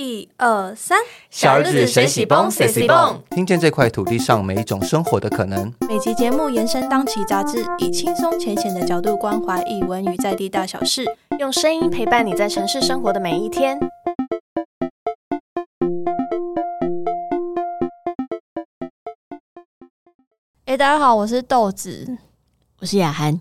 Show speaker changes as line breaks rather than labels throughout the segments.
一二三，
小日子谁喜蹦谁喜蹦，
听见这块土地上每一种生活的可能。
每集节目延伸当期杂志，以轻松浅显的角度关怀译文与在地大小事，
用声音陪伴你在城市生活的每一天。
哎，大家好，我是豆子，
我是雅涵。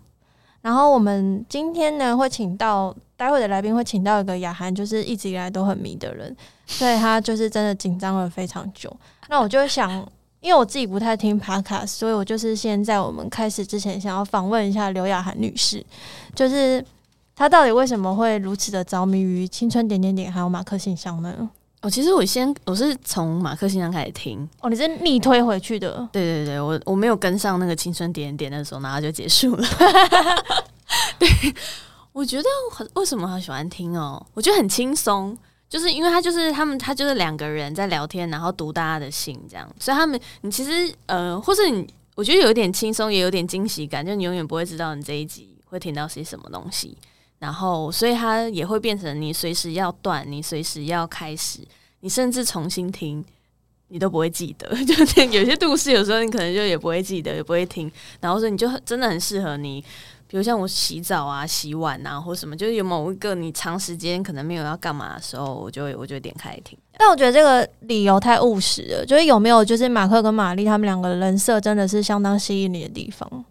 然后我们今天呢，会请到待会的来宾会请到一个雅涵，就是一直以来都很迷的人，所以他就是真的紧张了非常久。那我就想，因为我自己不太听 podcast，所以我就是先在我们开始之前，想要访问一下刘雅涵女士，就是她到底为什么会如此的着迷于青春点点点还有马克信箱呢？
哦，其实我先我是从马克信箱开始听，
哦，你是逆推回去的？
对对对，我我没有跟上那个青春点点点的时候，然后就结束了。对，我觉得很为什么很喜欢听哦？我觉得很轻松，就是因为他就是他们，他就是两个人在聊天，然后读大家的信这样，所以他们你其实呃，或是你我觉得有一点轻松，也有点惊喜感，就你永远不会知道你这一集会听到些什么东西。然后，所以它也会变成你随时要断，你随时要开始，你甚至重新听，你都不会记得。就有些故事，有时候你可能就也不会记得，也不会听。然后说你就真的很适合你，比如像我洗澡啊、洗碗啊，或什么，就是有某一个你长时间可能没有要干嘛的时候，我就会我就点开听。
但我觉得这个理由太务实了，就是有没有就是马克跟玛丽他们两个人设真的是相当吸引你的地方。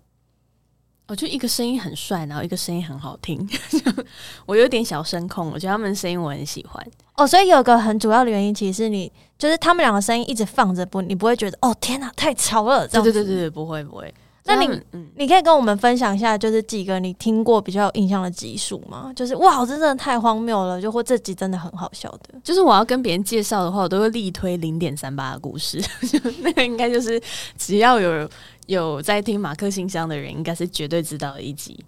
我就一个声音很帅，然后一个声音很好听，我有点小声控，我觉得他们声音我很喜欢
哦。所以有个很主要的原因，其实是你就是他们两个声音一直放着不，你不会觉得哦天哪太吵了。
对对对对对，不会不会。
那你你可以跟我们分享一下，就是几个你听过比较有印象的集数吗？就是哇，这真的太荒谬了，就或这集真的很好笑的。
就是我要跟别人介绍的话，我都会力推零点三八的故事，那个应该就是只要有。有在听马克信箱的人，应该是绝对知道的一集。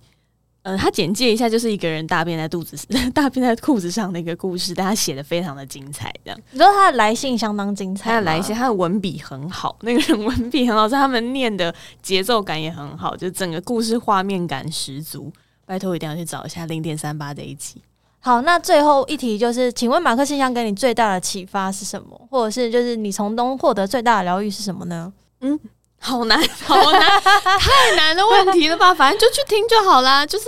呃，他简介一下，就是一个人大便在肚子、大便在裤子上的一个故事，但他写的非常的精彩。这样，
你说他的来信相当精彩，
他的来信，他的文笔很好，那个人 文笔很好，他们念的节奏感也很好，就整个故事画面感十足。拜托，一定要去找一下零点三八这一集。
好，那最后一题就是，请问马克信箱给你最大的启发是什么？或者是就是你从中获得最大的疗愈是什么呢？嗯。
好难，好难，太难的问题了吧？反正就去听就好啦，就是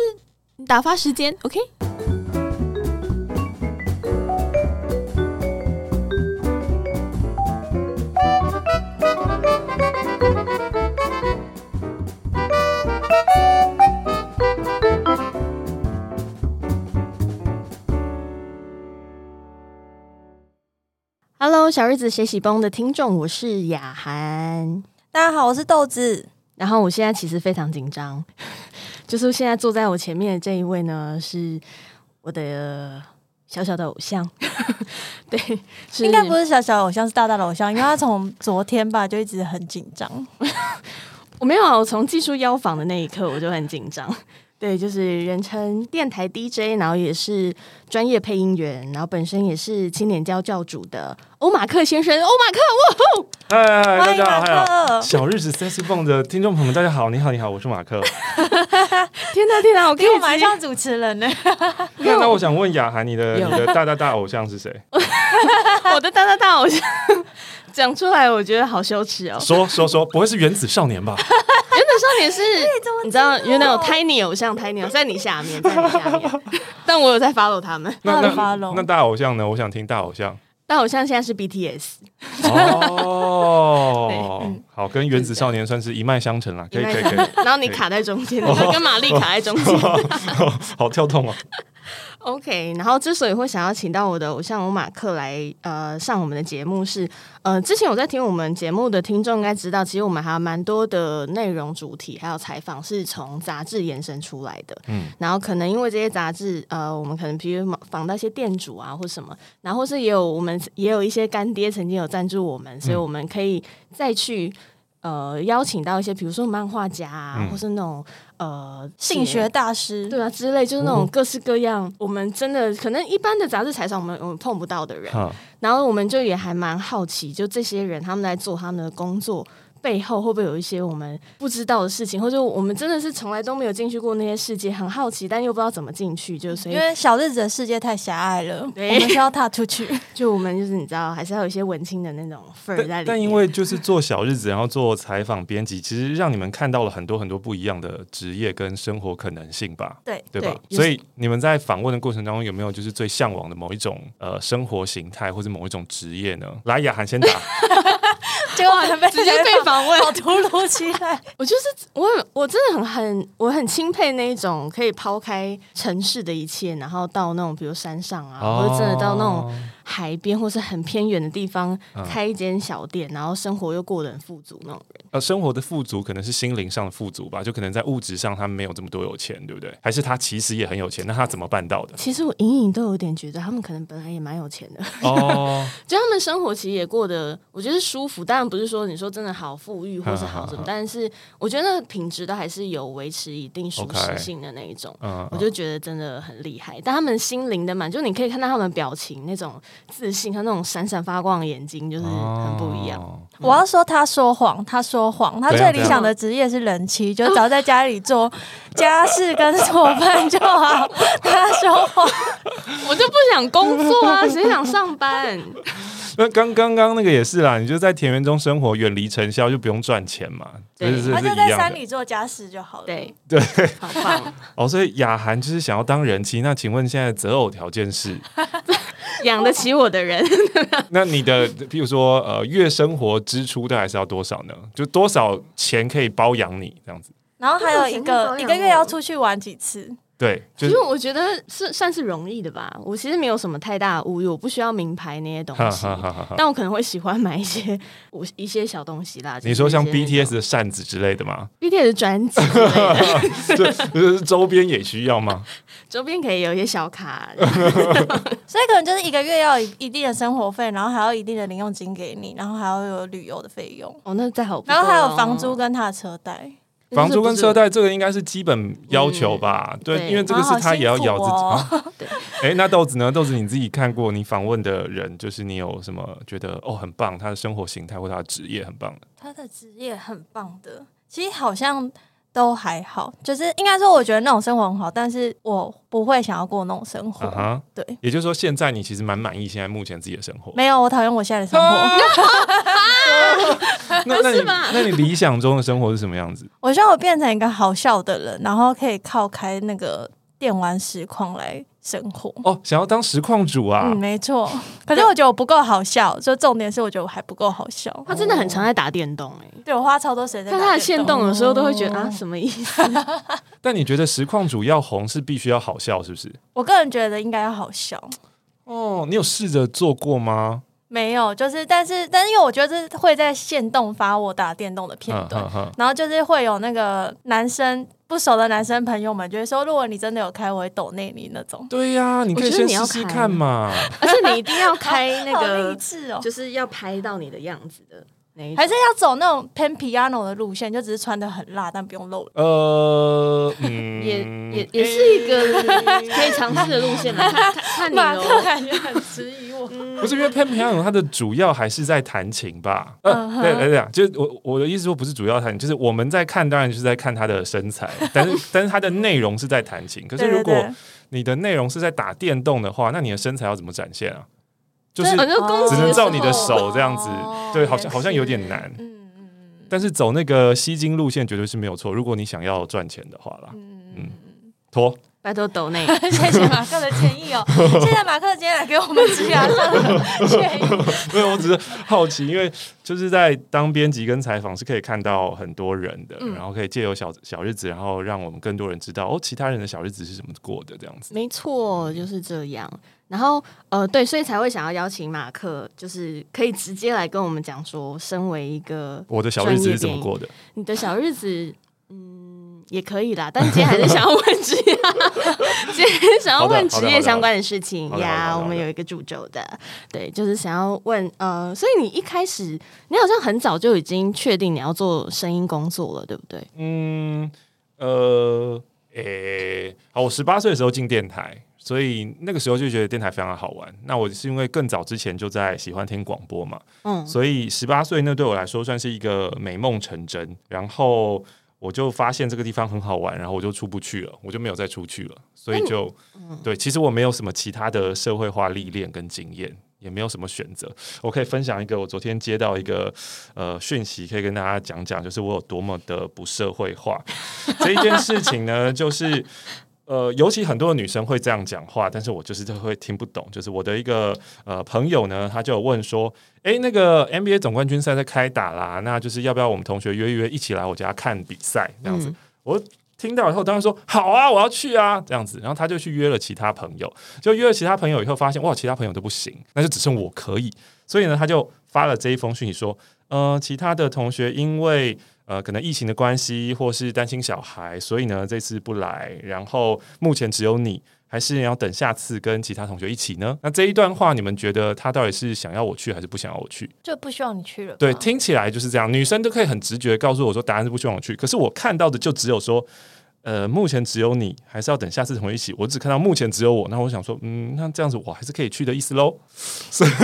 打发时间。OK。Hello，小日子学习崩的听众，我是雅涵。
大家好，我是豆子。
然后我现在其实非常紧张，就是现在坐在我前面的这一位呢，是我的小小的偶像。对，
应该不是小小偶像，是大大的偶像，因为他从昨天吧就一直很紧张。
我没有，我从技术邀访的那一刻我就很紧张。对，就是人称电台 DJ，然后也是专业配音员，然后本身也是青年教教主的欧马克先生。欧马克，哇吼！
嗨嗨，大家好，嗨好！小日子 sexy Bone 的听众朋友们，大家好，你好，你好，我是马克。
天哪，天哪，我可以
马上主持人呢。
那那我想问雅涵，你的你的大大大偶像是谁？
我的大大大偶像讲出来，我觉得好羞耻哦。
说说说，不会是原子少年吧？
原子少年是，你知道，因为那种 tiny 偶像，tiny 在你下面，在你下面，但我有在 follow 他们。
那那那大偶像呢？我想听大偶像。
大偶像现在是 BTS。
哦，好，跟原子少年算是一脉相承了，可以可以可以。
然后你卡在中间，跟玛丽卡在中间，
好跳动啊。
OK，然后之所以会想要请到我的偶像欧马克来呃上我们的节目是，呃，之前我在听我们节目的听众应该知道，其实我们还有蛮多的内容主题还有采访是从杂志延伸出来的，嗯，然后可能因为这些杂志，呃，我们可能比如访到一些店主啊或什么，然后是也有我们也有一些干爹曾经有赞助我们，所以我们可以再去。呃，邀请到一些，比如说漫画家啊，或是那种呃
性学大师，
对啊之类，就是那种各式各样，我们真的可能一般的杂志采访我们我们碰不到的人，然后我们就也还蛮好奇，就这些人他们在做他们的工作背后会不会有一些我们不知道的事情，或者我们真的是从来都没有进去过那些世界，很好奇，但又不知道怎么进去，就所以
因为小日子的世界太狭隘了，我们是要踏出去。
就我们就是你知道，还是要有一些文青的那种份儿在里面。
但但因为就是做小日子，然后做采访编辑，其实让你们看到了很多很多不一样的职业跟生活可能性吧，
对，
对吧？
对
所以你们在访问的过程当中，有没有就是最向往的某一种呃生活形态或者某一种职业呢？来，雅涵先打。
结果
直接被访问，
好突如其来。
我就是我我真的很很我很钦佩那一种可以抛开城市的一切，然后到那种比如山上啊，或者真的到那种
哦
海边或是很偏远的地方
嗯
开一间小店，然后生活又过得很富足那种人。
呃，生活的富足可能是心灵上的富足吧，就可能在物质上他没有这么多有钱，对不对？还是他其实也很有钱，那他怎么办到的？
其实我隐隐都有点觉得他们可能本来也蛮有钱的，
哦，
就他们生活其实也过得我觉得舒服。当然不是说你说真的好富裕或是好什么，但是我觉得品质都还是有维持一定舒适性的那一种。
嗯，
我就觉得真的很厉害，但他们心灵的满，就你可以看到他们表情那种自信和那种闪闪发光的眼睛，就是很不一样。
哦
我要说他说谎，他说谎，他最理想的职业是人妻，就只要在家里做 家事跟做饭就好。他说谎，
我就不想工作啊，谁想上班？
那刚刚刚那个也是啦，你就在田园中生活，远离尘嚣，就不用赚钱嘛，这
对
他就在。山里做家事就好了。，
对
对，
好棒！
哦，所以雅涵就是想要当人妻。那请问现在择偶条件是？
养得起我的人，
那你的譬如说呃月生活支出大概是要多少呢？就多少钱可以包养你这样子？
然后还有一个一个月要出去玩几次，
对，就是
其实我觉得是算是容易的吧。我其实没有什么太大的物欲，我不需要名牌那些东西
哈，哈哈哈。
但我可能会喜欢买一些我一些小东西啦。
你说像 BTS 的扇子之类的吗
？BTS 专辑之类的，
就就是周边也需要吗？
周边可以有一些小卡，
所以可能就是一个月要有一定的生活费，然后还要一定的零用金给你，然后还要有旅游的费用，
哦，那再好
然后还有房租跟他的车贷。
房租跟车
贷。
这个应该是基本要求吧？对，
对
因为这个是他也要咬自己。
对
哎，那豆子呢？豆子你自己看过你访问的人，就是你有什么觉得哦很棒，他的生活形态或他的职业很棒的？
他的职业很棒的，其实好像都还好，就是应该说，我觉得那种生活很好，但是我不会想要过那种生活。对，
也就是说，现在你其实蛮满意现在目前自己的生活。
没有，我讨厌我现在的生
啊
活。
那那你那你理想中的生活是什么样子？
我希望我变成一个好笑的人，然后可以靠开那个电玩实况来生活。
哦，想要当实况主啊
嗯，？没错。可是我觉得我不够好笑，就重点是我觉得我还不够好笑。
他真的很常在打电动哎、
对我花超多时间在
看他的线动的时候都会觉得啊，什么意思？
但你觉得实况主要红是必须要好笑，是不是？
我个人觉得应该要好笑。
哦，你有试着做过吗？
没有，就是但是但是因为我觉得是会在线动发我打电动的片段，然后就是会有那个男生不熟的男生朋友们就会说，如果你真的有开，我会抖内你那种。
对呀、你可以先
你要
试试看嘛。
而且你一定要开 那个！就是要拍到你的样子的那
还是要走那种偏 piano 的路线，就只是穿的很辣，但不用露。
呃，嗯，
也也也是一个 可以尝试的路线啦，看看 看你
马克
哦。
感觉很质疑我。
不是因为 Pan Piano 它的主要还是在弹琴吧？呃，
嗯哼
对对对，就是我我的意思说不是主要弹琴，就是我们在看，当然就是在看他的身材，但是但是他的内容是在弹琴。可是如果你的内容是在打电动的话，那你的身材要怎么展现啊？就是只能照你的手这样子，
哦。
对，好像好像有点难。
嗯嗯
但是走那个吸金路线绝对是没有错，如果你想要赚钱的话啦，
嗯。
嗯，拖
拜托抖内，
嗯，谢谢马克的建议哦。谢谢马克今天来给我们职涯上的建议。
没有，我只是好奇，因为就是在当编辑跟采访是可以看到很多人的，
嗯
然后可以借由小小日子，然后让我们更多人知道哦，其他人的小日子是怎么过的这样子。
没错，就是这样。然后呃，对，所以才会想要邀请马克，就是可以直接来跟我们讲说，身为一个
我的小日子是怎么过的？
你的小日子，嗯，也可以啦。但是今天还是想要问职业，今天想要问职业相关的事情呀。我们有一个主轴的，对，就是想要问呃，所以你一开始你好像很早就已经确定你要做声音工作了，对不对？
嗯，呃，诶、好，我十八岁的时候进电台，所以那个时候就觉得电台非常好玩。那我是因为更早之前就在喜欢听广播嘛，
嗯，
所以十八岁那对我来说算是一个美梦成真。然后我就发现这个地方很好玩，然后我就出不去了，我就没有再出去了。所以就对，其实我没有什么其他的社会化历练跟经验。也没有什么选择，我可以分享一个我昨天接到一个呃讯息，可以跟大家讲讲，就是我有多么的不社会化。这一件事情呢，就是呃，尤其很多的女生会这样讲话，但是我就是会听不懂。就是我的一个呃朋友呢，他就有问说，诶，那个 NBA 总冠军赛在开打啦，那就是要不要我们同学约一约，一起来我家看比赛这样子？我。听到以后，当然说好啊，我要去啊，这样子。然后他就去约了其他朋友，就约了其他朋友以后，发现哇，其他朋友都不行，那就只剩我可以。所以呢，他就发了这一封讯息说，呃，其他的同学因为呃可能疫情的关系，或是担心小孩，所以呢这次不来。然后目前只有你。还是要等下次跟其他同学一起呢？那这一段话，你们觉得他到底是想要我去，还是不想要我去？
就不希望你去了。
对，听起来就是这样。女生都可以很直觉告诉我说，答案是不希望我去。可是我看到的就只有说，呃，目前只有你，还是要等下次同一起。我只看到目前只有我，那我想说，嗯，那这样子我还是可以去的意思喽。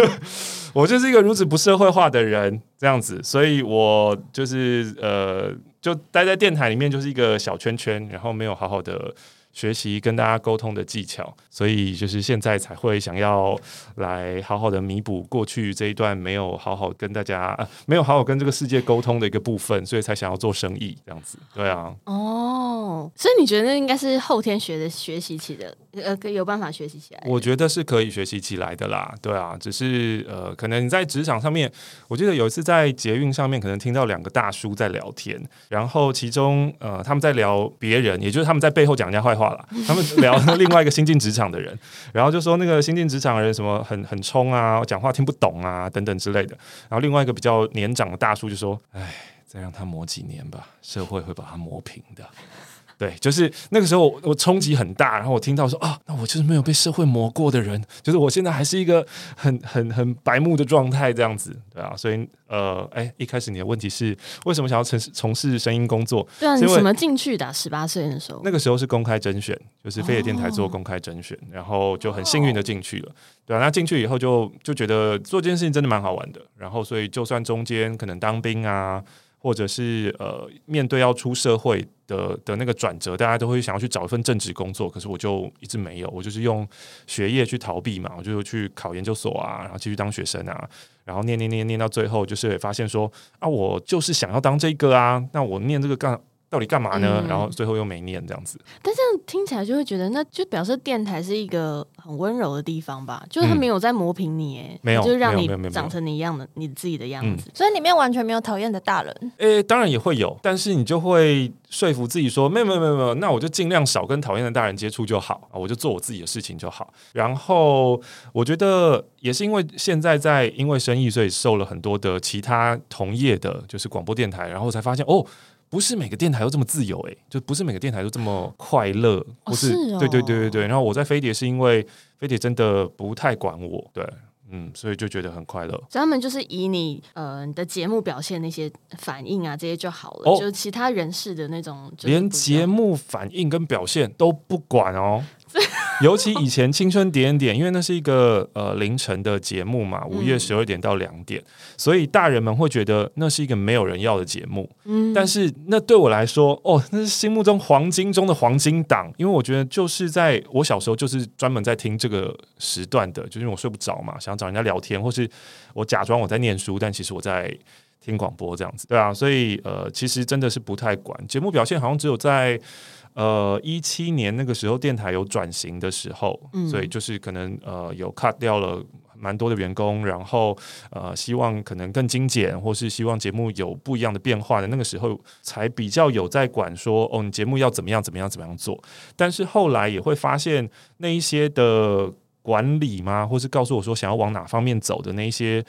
我就是一个如此不社会化的人，这样子，所以我就是呃，就待在电台里面，就是一个小圈圈，然后没有好好的。学习跟大家沟通的技巧，所以就是现在才会想要来好好的弥补过去这一段没有好好跟大家、没有好好跟这个世界沟通的一个部分，所以才想要做生意这样子。对啊，
哦，所以你觉得那应该是后天学的学习起的，呃，有办法学习起来？
我觉得是可以学习起来的啦。对啊，只是呃，可能你在职场上面，我记得有一次在捷运上面，可能听到两个大叔在聊天，然后其中呃他们在聊别人，也就是他们在背后讲人家坏话。他们聊另外一个新进职场的人，然后就说那个新进职场的人什么很很冲啊，讲话听不懂啊等等之类的。然后另外一个比较年长的大叔就说：“哎，再让他磨几年吧，社会会把他磨平的。”对，就是那个时候我冲击很大，然后我听到说啊，那我就是没有被社会磨过的人，就是我现在还是一个很很很白目的状态这样子，对啊，所以呃，哎，一开始你的问题是为什么想要从从事声音工作？
对啊，你怎么进去的？十八岁的时候，
那个时候是公开甄选，就是飞野电台做公开甄选，然后就很幸运的进去了，对啊，那进去以后就就觉得做这件事情真的蛮好玩的，然后所以就算中间可能当兵啊。或者是呃，面对要出社会的的那个转折，大家都会想要去找一份正职工作，可是我就一直没有，我就是用学业去逃避嘛，我就去考研究所啊，然后继续当学生啊，然后念念念念到最后，就是发现说啊，我就是想要当这个啊，那我念这个干。到底干嘛呢？然后最后又没念这样子。
但这样听起来就会觉得，那就表示电台是一个很温柔的地方吧？就是他没有在磨平你，哎，
没有，
就是让你长成你一样的你自己的样子。
所以里面完全没有讨厌的大人。
诶，当然也会有，但是你就会说服自己说，没有没有没有没有，那我就尽量少跟讨厌的大人接触就好啊，我就做我自己的事情就好。然后我觉得也是因为现在在因为生意，所以受了很多的其他同业的，就是广播电台，然后才发现哦。不是每个电台都这么自由哎，就不是每个电台都这么快乐，
不
是？对对对对对。然后我在飞碟是因为飞碟真的不太管我，对，嗯，所以就觉得很快乐。
所以他们就是以你呃你的节目表现那些反应啊这些就好了，就其他人士的那种，
连节目反应跟表现都不管哦。尤其以前青春点点，因为那是一个呃凌晨的节目嘛，午夜十二点到两点，所以大人们会觉得那是一个没有人要的节目。嗯，但是那对我来说，哦，那是心目中黄金中的黄金档，因为我觉得就是在我小时候就是专门在听这个时段的，就是因为我睡不着嘛，想找人家聊天，或是我假装我在念书，但其实我在听广播这样子，对啊，所以呃，其实真的是不太管节目表现，好像只有在。呃，一七年那个时候电台有转型的时候，所以就是可能呃有 cut 掉了蛮多的员工，然后呃希望可能更精简，或是希望节目有不一样的变化的那个时候，才比较有在管说哦，你节目要怎么样怎么样怎么样做。但是后来也会发现那一些的管理吗，或是告诉我说想要往哪方面走的那一些。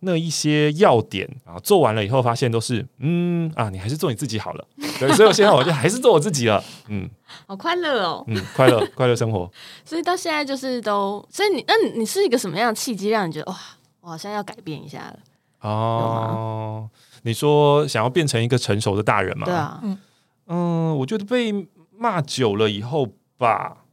那一些要点啊，做完了以后发现都是，嗯啊，你还是做你自己好了。对，所以我现在我就还是做我自己了。嗯，
好快乐哦。
嗯，快乐快乐生活。
所以到现在就是都，所以你那你是一个什么样的契机，让你觉得哇，我好像要改变一下了？
哦，你说想要变成一个成熟的大人嘛？
对啊，
嗯，我觉得被骂久了以后吧。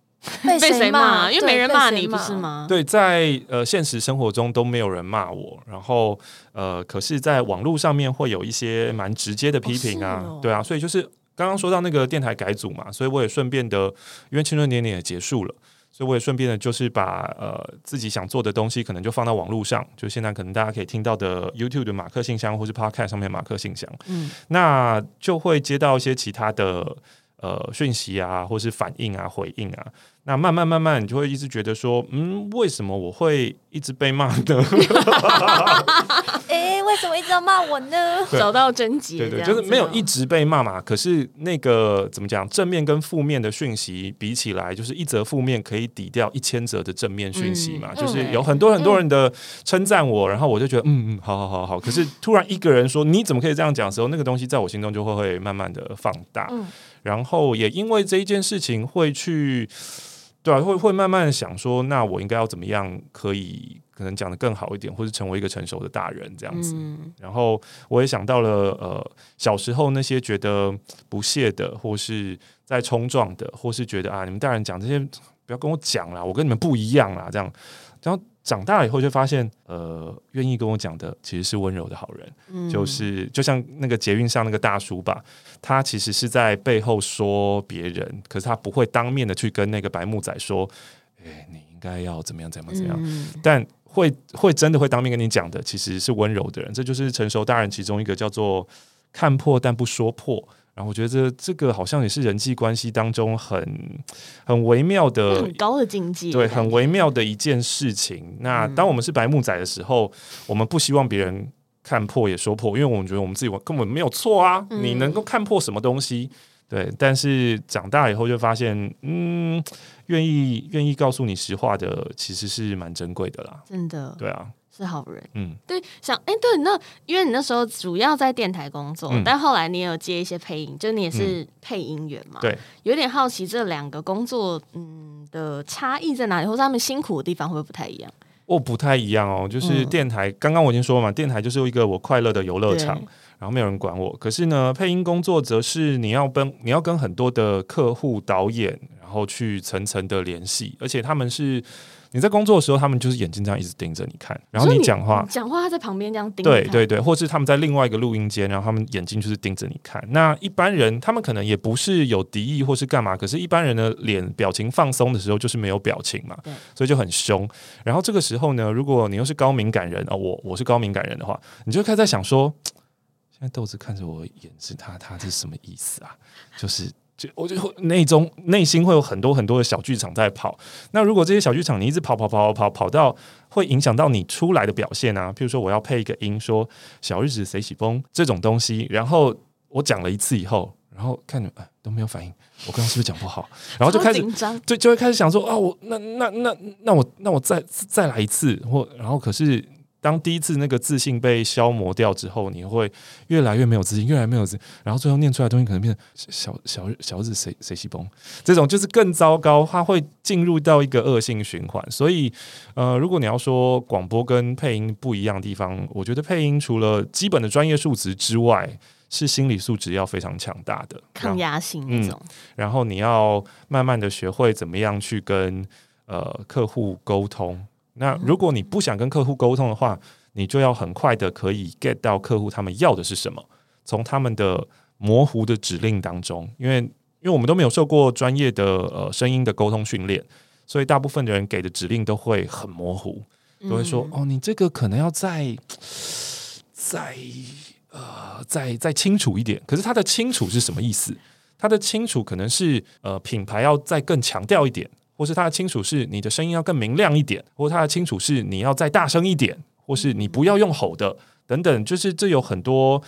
被
被谁
骂？
因为没人骂你，不是？吗？
对，在呃现实生活中都没有人骂我，然后呃，可是在网络上面会有一些蛮直接的批评啊，
哦哦
对啊，所以就是刚刚说到那个电台改组嘛，所以我也顺便的，因为青春点点也结束了。所以我也顺便的，就是把呃自己想做的东西，可能就放到网络上，就现在可能大家可以听到的 YouTube 的马克信箱，或是 Podcast 上面的马克信箱，
嗯，
那就会接到一些其他的呃讯息啊，或是反应啊、回应啊。那慢慢慢慢，你就会一直觉得说，嗯，为什么我会一直被骂呢？
哎，为什么一直要骂我呢？
找到症结，
对对，就是没有一直被骂嘛。可是那个怎么讲，正面跟负面的讯息比起来，就是一则负面可以抵掉一千则的正面讯息嘛。
嗯
就是
嗯
有很多很多人的称赞我，然后我就觉得，嗯嗯，好好好好。可是突然一个人说你怎么可以这样讲的时候，那个东西在我心中就会会慢慢的放大。
嗯
然后也因为这一件事情会去，对啊，会会慢慢想说，那我应该要怎么样可以可能讲的更好一点，或是成为一个成熟的大人这样子。
嗯
然后我也想到了，呃，小时候那些觉得不屑的，或是在冲撞的，或是觉得啊，你们大人讲这些不要跟我讲啦，我跟你们不一样啦，这样。然后长大了以后就发现，呃，愿意跟我讲的其实是温柔的好人。
嗯
就是就像那个捷运上那个大叔吧，他其实是在背后说别人，可是他不会当面的去跟那个白木仔说，哎、你应该要怎么样怎么样怎么样，
嗯
但会会真的会当面跟你讲的，其实是温柔的人，这就是成熟大人其中一个叫做看破但不说破。然后我觉得这这个好像也是人际关系当中很很微妙的
很高的境界，
对，很微妙的一件事情。那
嗯
当我们是白木仔的时候，我们不希望别人看破也说破，因为我们觉得我们自己根本没有错啊。
嗯
你能够看破什么东西？对，但是长大以后就发现，嗯，愿意愿意告诉你实话的，其实是蛮珍贵的啦。
真的
对啊，
是好人。
嗯，
对，想哎、对，那因为你那时候主要在电台工作，
嗯
但后来你也有接一些配音，就你也是配音员嘛。
对，
有点好奇这两个工作嗯的差异在哪里，或者他们辛苦的地方会不会不太一样？
哦，不太一样哦，就是
嗯
电台，刚刚我已经说了嘛，电台就是一个我快乐的游乐场，然后没有人管我。可是呢，配音工作则是你要跟你要跟很多的客户、导演，然后去层层的联系，而且他们是你在工作的时候，他们就是眼睛这样一直盯着你看，然后你讲话。
讲话他在旁边这样盯
对对对，或是他们在另外一个录音间，然后他们眼睛就是盯着你看。那一般人他们可能也不是有敌意或是干嘛，可是一般人的脸表情放松的时候就是没有表情嘛，所以就很凶。然后这个时候呢，如果你又是高敏感人哦，我我是高敏感人的话，你就会开始在想说，现在豆子看着我眼是他他是什么意思啊？就是。就我就会内中内心会有很多很多的小剧场在跑。那如果这些小剧场你一直跑跑跑跑跑跑到会影响到你出来的表现啊，譬如说我要配一个音说“小日子谁起风”这种东西，然后我讲了一次以后，然后看着哎都没有反应，我刚刚是不是讲不好？然后就开始
超紧张，
就就会开始想说啊，我那那那那我那我再再来一次，或然后可是当第一次那个自信被消磨掉之后，你会越来越没有自信，越来越没有自信，然后最后念出来的东西可能变成小小小日谁谁西崩，这种就是更糟糕，它会进入到一个恶性循环。所以呃，如果你要说广播跟配音不一样的地方，我觉得配音除了基本的专业素质之外，是心理素质要非常强大的，
抗压性那种。
然后你要慢慢的学会怎么样去跟呃客户沟通。那如果你不想跟客户沟通的话，你就要很快的可以 get 到客户他们要的是什么，从他们的模糊的指令当中，因为因为我们都没有受过专业的呃声音的沟通训练，所以大部分的人给的指令都会很模糊，都会说、
嗯
哦，你这个可能要再再呃再再清楚一点。可是它的清楚是什么意思？它的清楚可能是呃品牌要再更强调一点，或是他的清楚是你的声音要更明亮一点，或他的清楚是你要再大声一点，或是你不要用吼的等等，就是这有很多。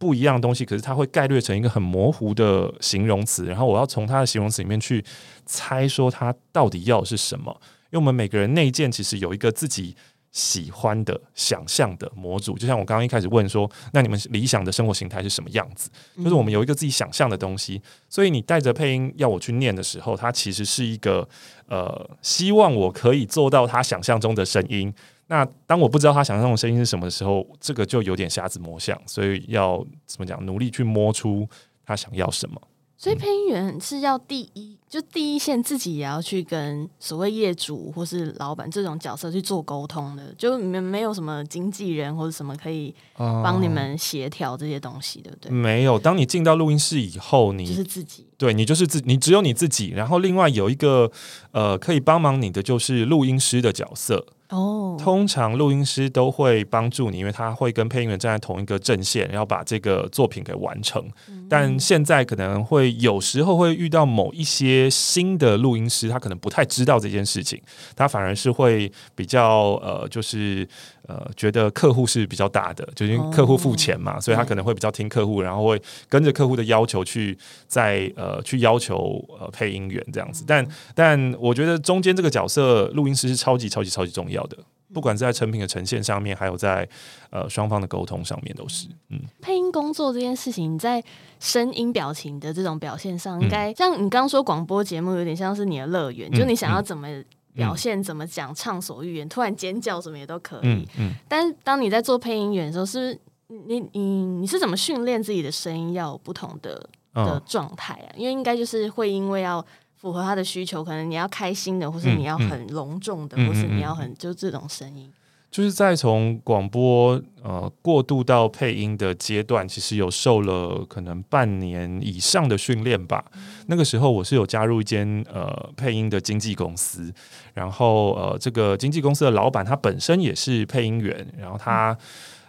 不一样的东西，可是它会概略成一个很模糊的形容词，然后我要从它的形容词里面去猜说它到底要的是什么。因为我们每个人内建其实有一个自己喜欢的、想象的模组，就像我刚刚一开始问说，那你们理想的生活形态是什么样子？就是我们有一个自己想象的东西，所以你带着配音要我去念的时候，它其实是一个呃，希望我可以做到他想象中的声音。那当我不知道他想象中的声音是什么的时候，这个就有点瞎子摸象，所以要怎么讲，努力去摸出他想要什么。
所以配音员是要第一，就第一线自己也要去跟所谓业主或是老板这种角色去做沟通的，就你们没有什么经纪人或者什么可以帮你们协调这些东西，对不对？
没有，当你进到录音室以后，你
就是自己，
对你就是自，你只有你自己，然后另外有一个呃可以帮忙你的就是录音师的角色。
哦，
通常录音师都会帮助你，因为他会跟配音员站在同一个阵线，要把这个作品给完成。但现在可能会有时候会遇到某一些新的录音师，他可能不太知道这件事情，他反而是会比较呃，就是呃，觉得客户是比较大的，就因为客户付钱嘛，所以他可能会比较听客户，然后会跟着客户的要求去在呃去要求呃配音员这样子。但但我觉得中间这个角色录音师是超级超级超级重要。的，不管是在成品的呈现上面，还有在呃双方的沟通上面，都是嗯。
配音工作这件事情，在声音表情的这种表现上，应该像你刚刚说广播节目，有点像是你的乐园，就你想要怎么表现、怎么讲、畅所欲言，突然尖叫什么也都可以。嗯。但是当你在做配音员的时候，是你你你是怎么训练自己的声音要有不同的的状态啊？因为应该就是会因为要。符合他的需求，可能你要开心的，或是你要很隆重的，或是你要很就这种声音。
就是在从广播呃过渡到配音的阶段，其实有受了可能半年以上的训练吧。那个时候我是有加入一间呃配音的经纪公司，然后呃这个经纪公司的老板他本身也是配音员，然后他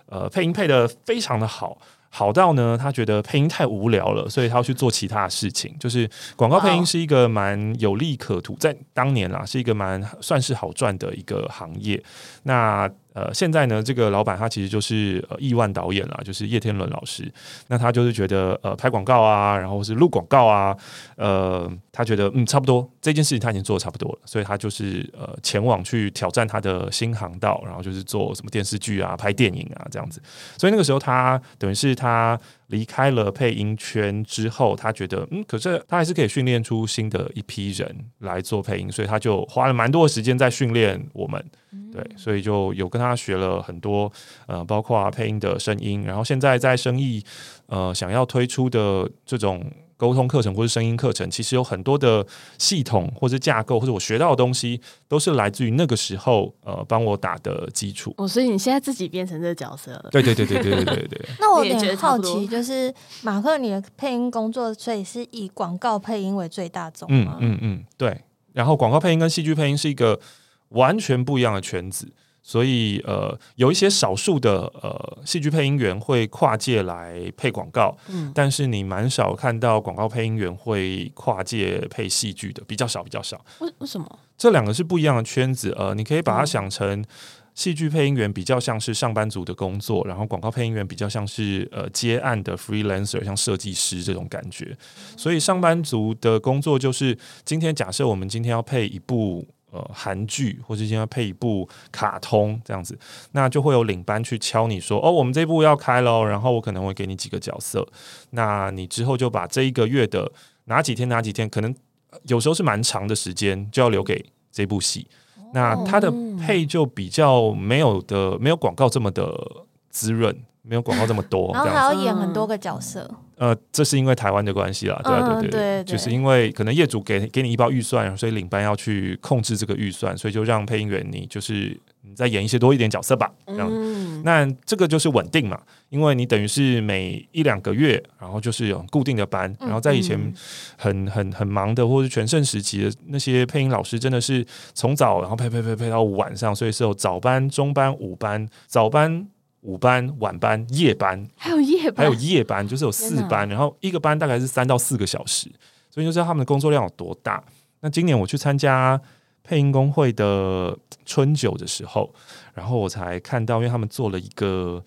呃配音配的非常的好。好到呢，他觉得配音太无聊了，所以他要去做其他的事情。就是广告配音是一个蛮有利可图，在当年啦，是一个蛮算是好赚的一个行业。那呃，现在呢，这个老板他其实就是呃亿万导演啦，就是叶天伦老师。那他就是觉得呃拍广告啊，然后是录广告啊，呃，他觉得嗯差不多这件事情他已经做的差不多了，所以他就是呃前往去挑战他的新航道，然后就是做什么电视剧啊、拍电影啊这样子。所以那个时候他等于是他。离开了配音圈之后，他觉得嗯，可是他还是可以训练出新的一批人来做配音，所以他就花了蛮多的时间在训练我们。对，所以就有跟他学了很多，呃，包括配音的声音，然后现在在生意呃想要推出的这种。沟通课程或是声音课程，其实有很多的系统或者架构，或者我学到的东西，都是来自于那个时候呃帮我打的基础。
哦，所以你现在自己变成这个角色了？
对对对对对对对对。
那我有点好奇，就是马克，你的配音工作，所以是以广告配音为最大宗
吗？嗯嗯嗯，对。然后广告配音跟戏剧配音是一个完全不一样的圈子。所以，呃，有一些少数的呃戏剧配音员会跨界来配广告，嗯，但是你蛮少看到广告配音员会跨界配戏剧的，比较少，比较少。
为为什么？
这两个是不一样的圈子。呃，你可以把它想成戏剧配音员比较像是上班族的工作，然后广告配音员比较像是呃接案的 freelancer，像设计师这种感觉。所以上班族的工作就是今天假设我们今天要配一部。呃，韩剧或是今天配一部卡通这样子，那就会有领班去敲你说，哦，我们这部要开喽，然后我可能会给你几个角色，那你之后就把这一个月的哪几天哪几天，可能有时候是蛮长的时间，就要留给这部戏，那它的配就比较没有的，没有广告这么的滋润。没有广告这么多，
然后还要演很多个角色。
呃，这是因为台湾的关系啦，对啊对对对，就是因为可能业主给给你一包预算，所以领班要去控制这个预算，所以就让配音员你就是你再演一些多一点角色吧。嗯，那这个就是稳定嘛，因为你等于是每一两个月，然后就是有固定的班，然后在以前很很很忙的，或者是全盛时期的那些配音老师，真的是从早然后配配配配到晚上，所以是有早班、中班、午班、早班。午班、晚班、夜班，
还有夜班，
还有夜班，就是有四班，然后一个班大概是三到四个小时，所以就知道他们的工作量有多大。那今年我去参加配音工会的春酒的时候，然后我才看到，因为他们做了一个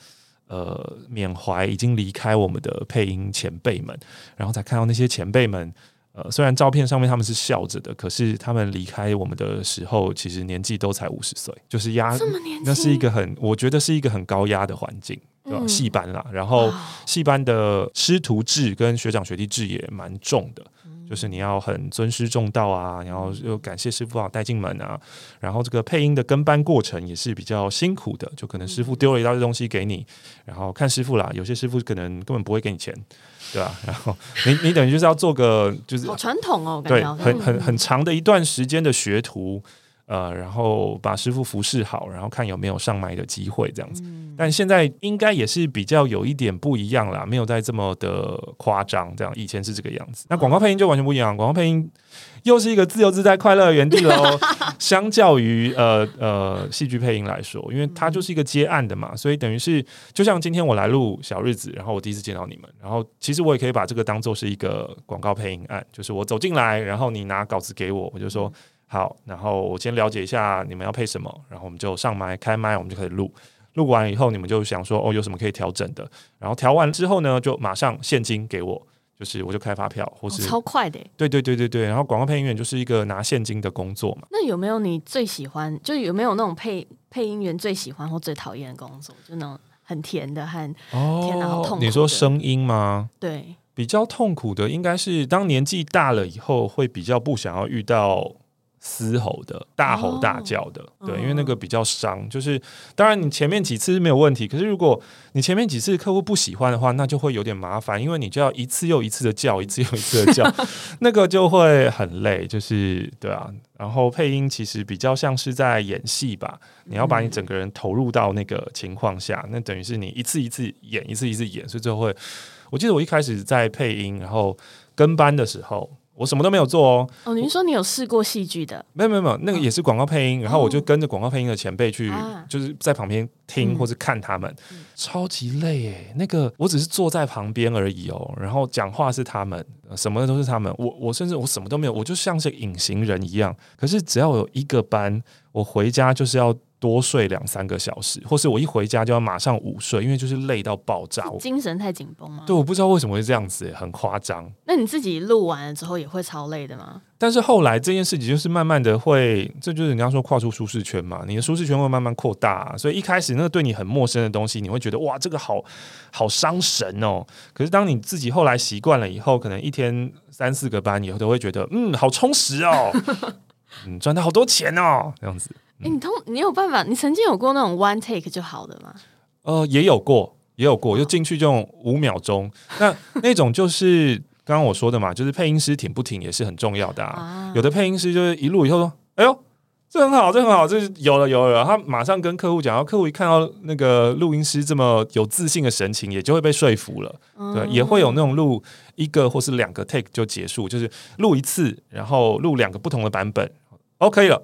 呃缅怀已经离开我们的配音前辈们，然后才看到那些前辈们。呃，虽然照片上面他们是笑着的，可是他们离开我们的时候，其实年纪都才五十岁，就是压，那是一个很，我觉得是一个很高压的环境。对吧？
嗯
戏班啦，然后
哦
戏班的师徒制跟学长学弟制也蛮重的，
嗯
就是你要很尊师重道啊，然后又感谢师傅把我带进门啊，然后这个配音的跟班过程也是比较辛苦的，就可能师傅丢了一大堆东西给你，然后看师傅啦，有些师傅可能根本不会给你钱，对吧？然后你你等于就是要做个就是
好传统哦，
对，很很很长的一段时间的学徒，呃，然后把师傅服侍好，然后看有没有上麦的机会这样子。
嗯
但现在应该也是比较有一点不一样啦，没有再这么的夸张，这样以前是这个样子。那广告配音就完全不一样，广告配音又是一个自由自在、快乐的园地喽。相较于呃呃戏剧配音来说，因为它就是一个接案的嘛，所以等于是就像今天我来录小日子，然后我第一次见到你们，然后其实我也可以把这个当做是一个广告配音案，就是我走进来，然后你拿稿子给我，我就说好，然后我先了解一下你们要配什么，然后我们就上麦开麦，我们就开始录。录完以后，你们就想说哦，有什么可以调整的？然后调完之后呢，就马上现金给我，就是我就开发票，或
哦
是、
超快的。
对对对对对。然后广告配音员就是一个拿现金的工作嘛。
那有没有你最喜欢？就有没有那种配配音员最喜欢或最讨厌的工作？就那种很甜的和天哪好痛
你说声音吗？
对
比较痛苦的应该是当年纪大了以后，会比较不想要遇到嘶吼的、大吼大叫的，对，
嗯
因为那个比较伤。就是当然你前面几次是没有问题，可是如果你前面几次客户不喜欢的话，那就会有点麻烦，因为你就要一次又一次的叫，一次又一次的叫，那个就会很累。就是对啊，然后配音其实比较像是在演戏吧，你要把你整个人投入到那个情况下，那等于是你一次一次演，一次一次演，所以最后会。我记得我一开始在配音，然后跟班的时候，我什么都没有做哦，
哦，你是说你有试过戏剧的？
没有没有没有，那个也是广告配音，然后我就跟着广告配音的前辈去，
啊
就是在旁边听
嗯
或是看他们，超级累诶。那个我只是坐在旁边而已哦，然后讲话是他们，呃什么的都是他们，我我甚至我什么都没有，我就像是隐形人一样。可是只要有一个班，我回家就是要多睡两三个小时，或是我一回家就要马上午睡，因为就是累到爆炸。
精神太紧绷吗？
对，我不知道为什么会这样子，很夸张。
那你自己录完了之后也会超累的吗？
但是后来这件事情就是慢慢的会，这就是人家说跨出舒适圈嘛，你的舒适圈会慢慢扩大、所以一开始那个对你很陌生的东西，你会觉得哇，这个好好伤神哦。可是当你自己后来习惯了以后，可能一天三四个班以后，都会觉得嗯，好充实哦，嗯，赚到好多钱哦，这样子。
哎、你通你有办法？你曾经有过那种 one take 就好的吗？
呃，也有过，也有过，就进去就五秒钟，那那种就是刚刚我说的嘛，就是配音师挺不挺也是很重要的啊。
啊
有的配音师就是一录以后说：“哎呦，这很好，这很好，这是有了有了。”他马上跟客户讲，然后客户一看到那个录音师这么有自信的神情，也就会被说服了。对，也会有那种录一个或是两个 take 就结束，就是录一次，然后录两个不同的版本，OK 了。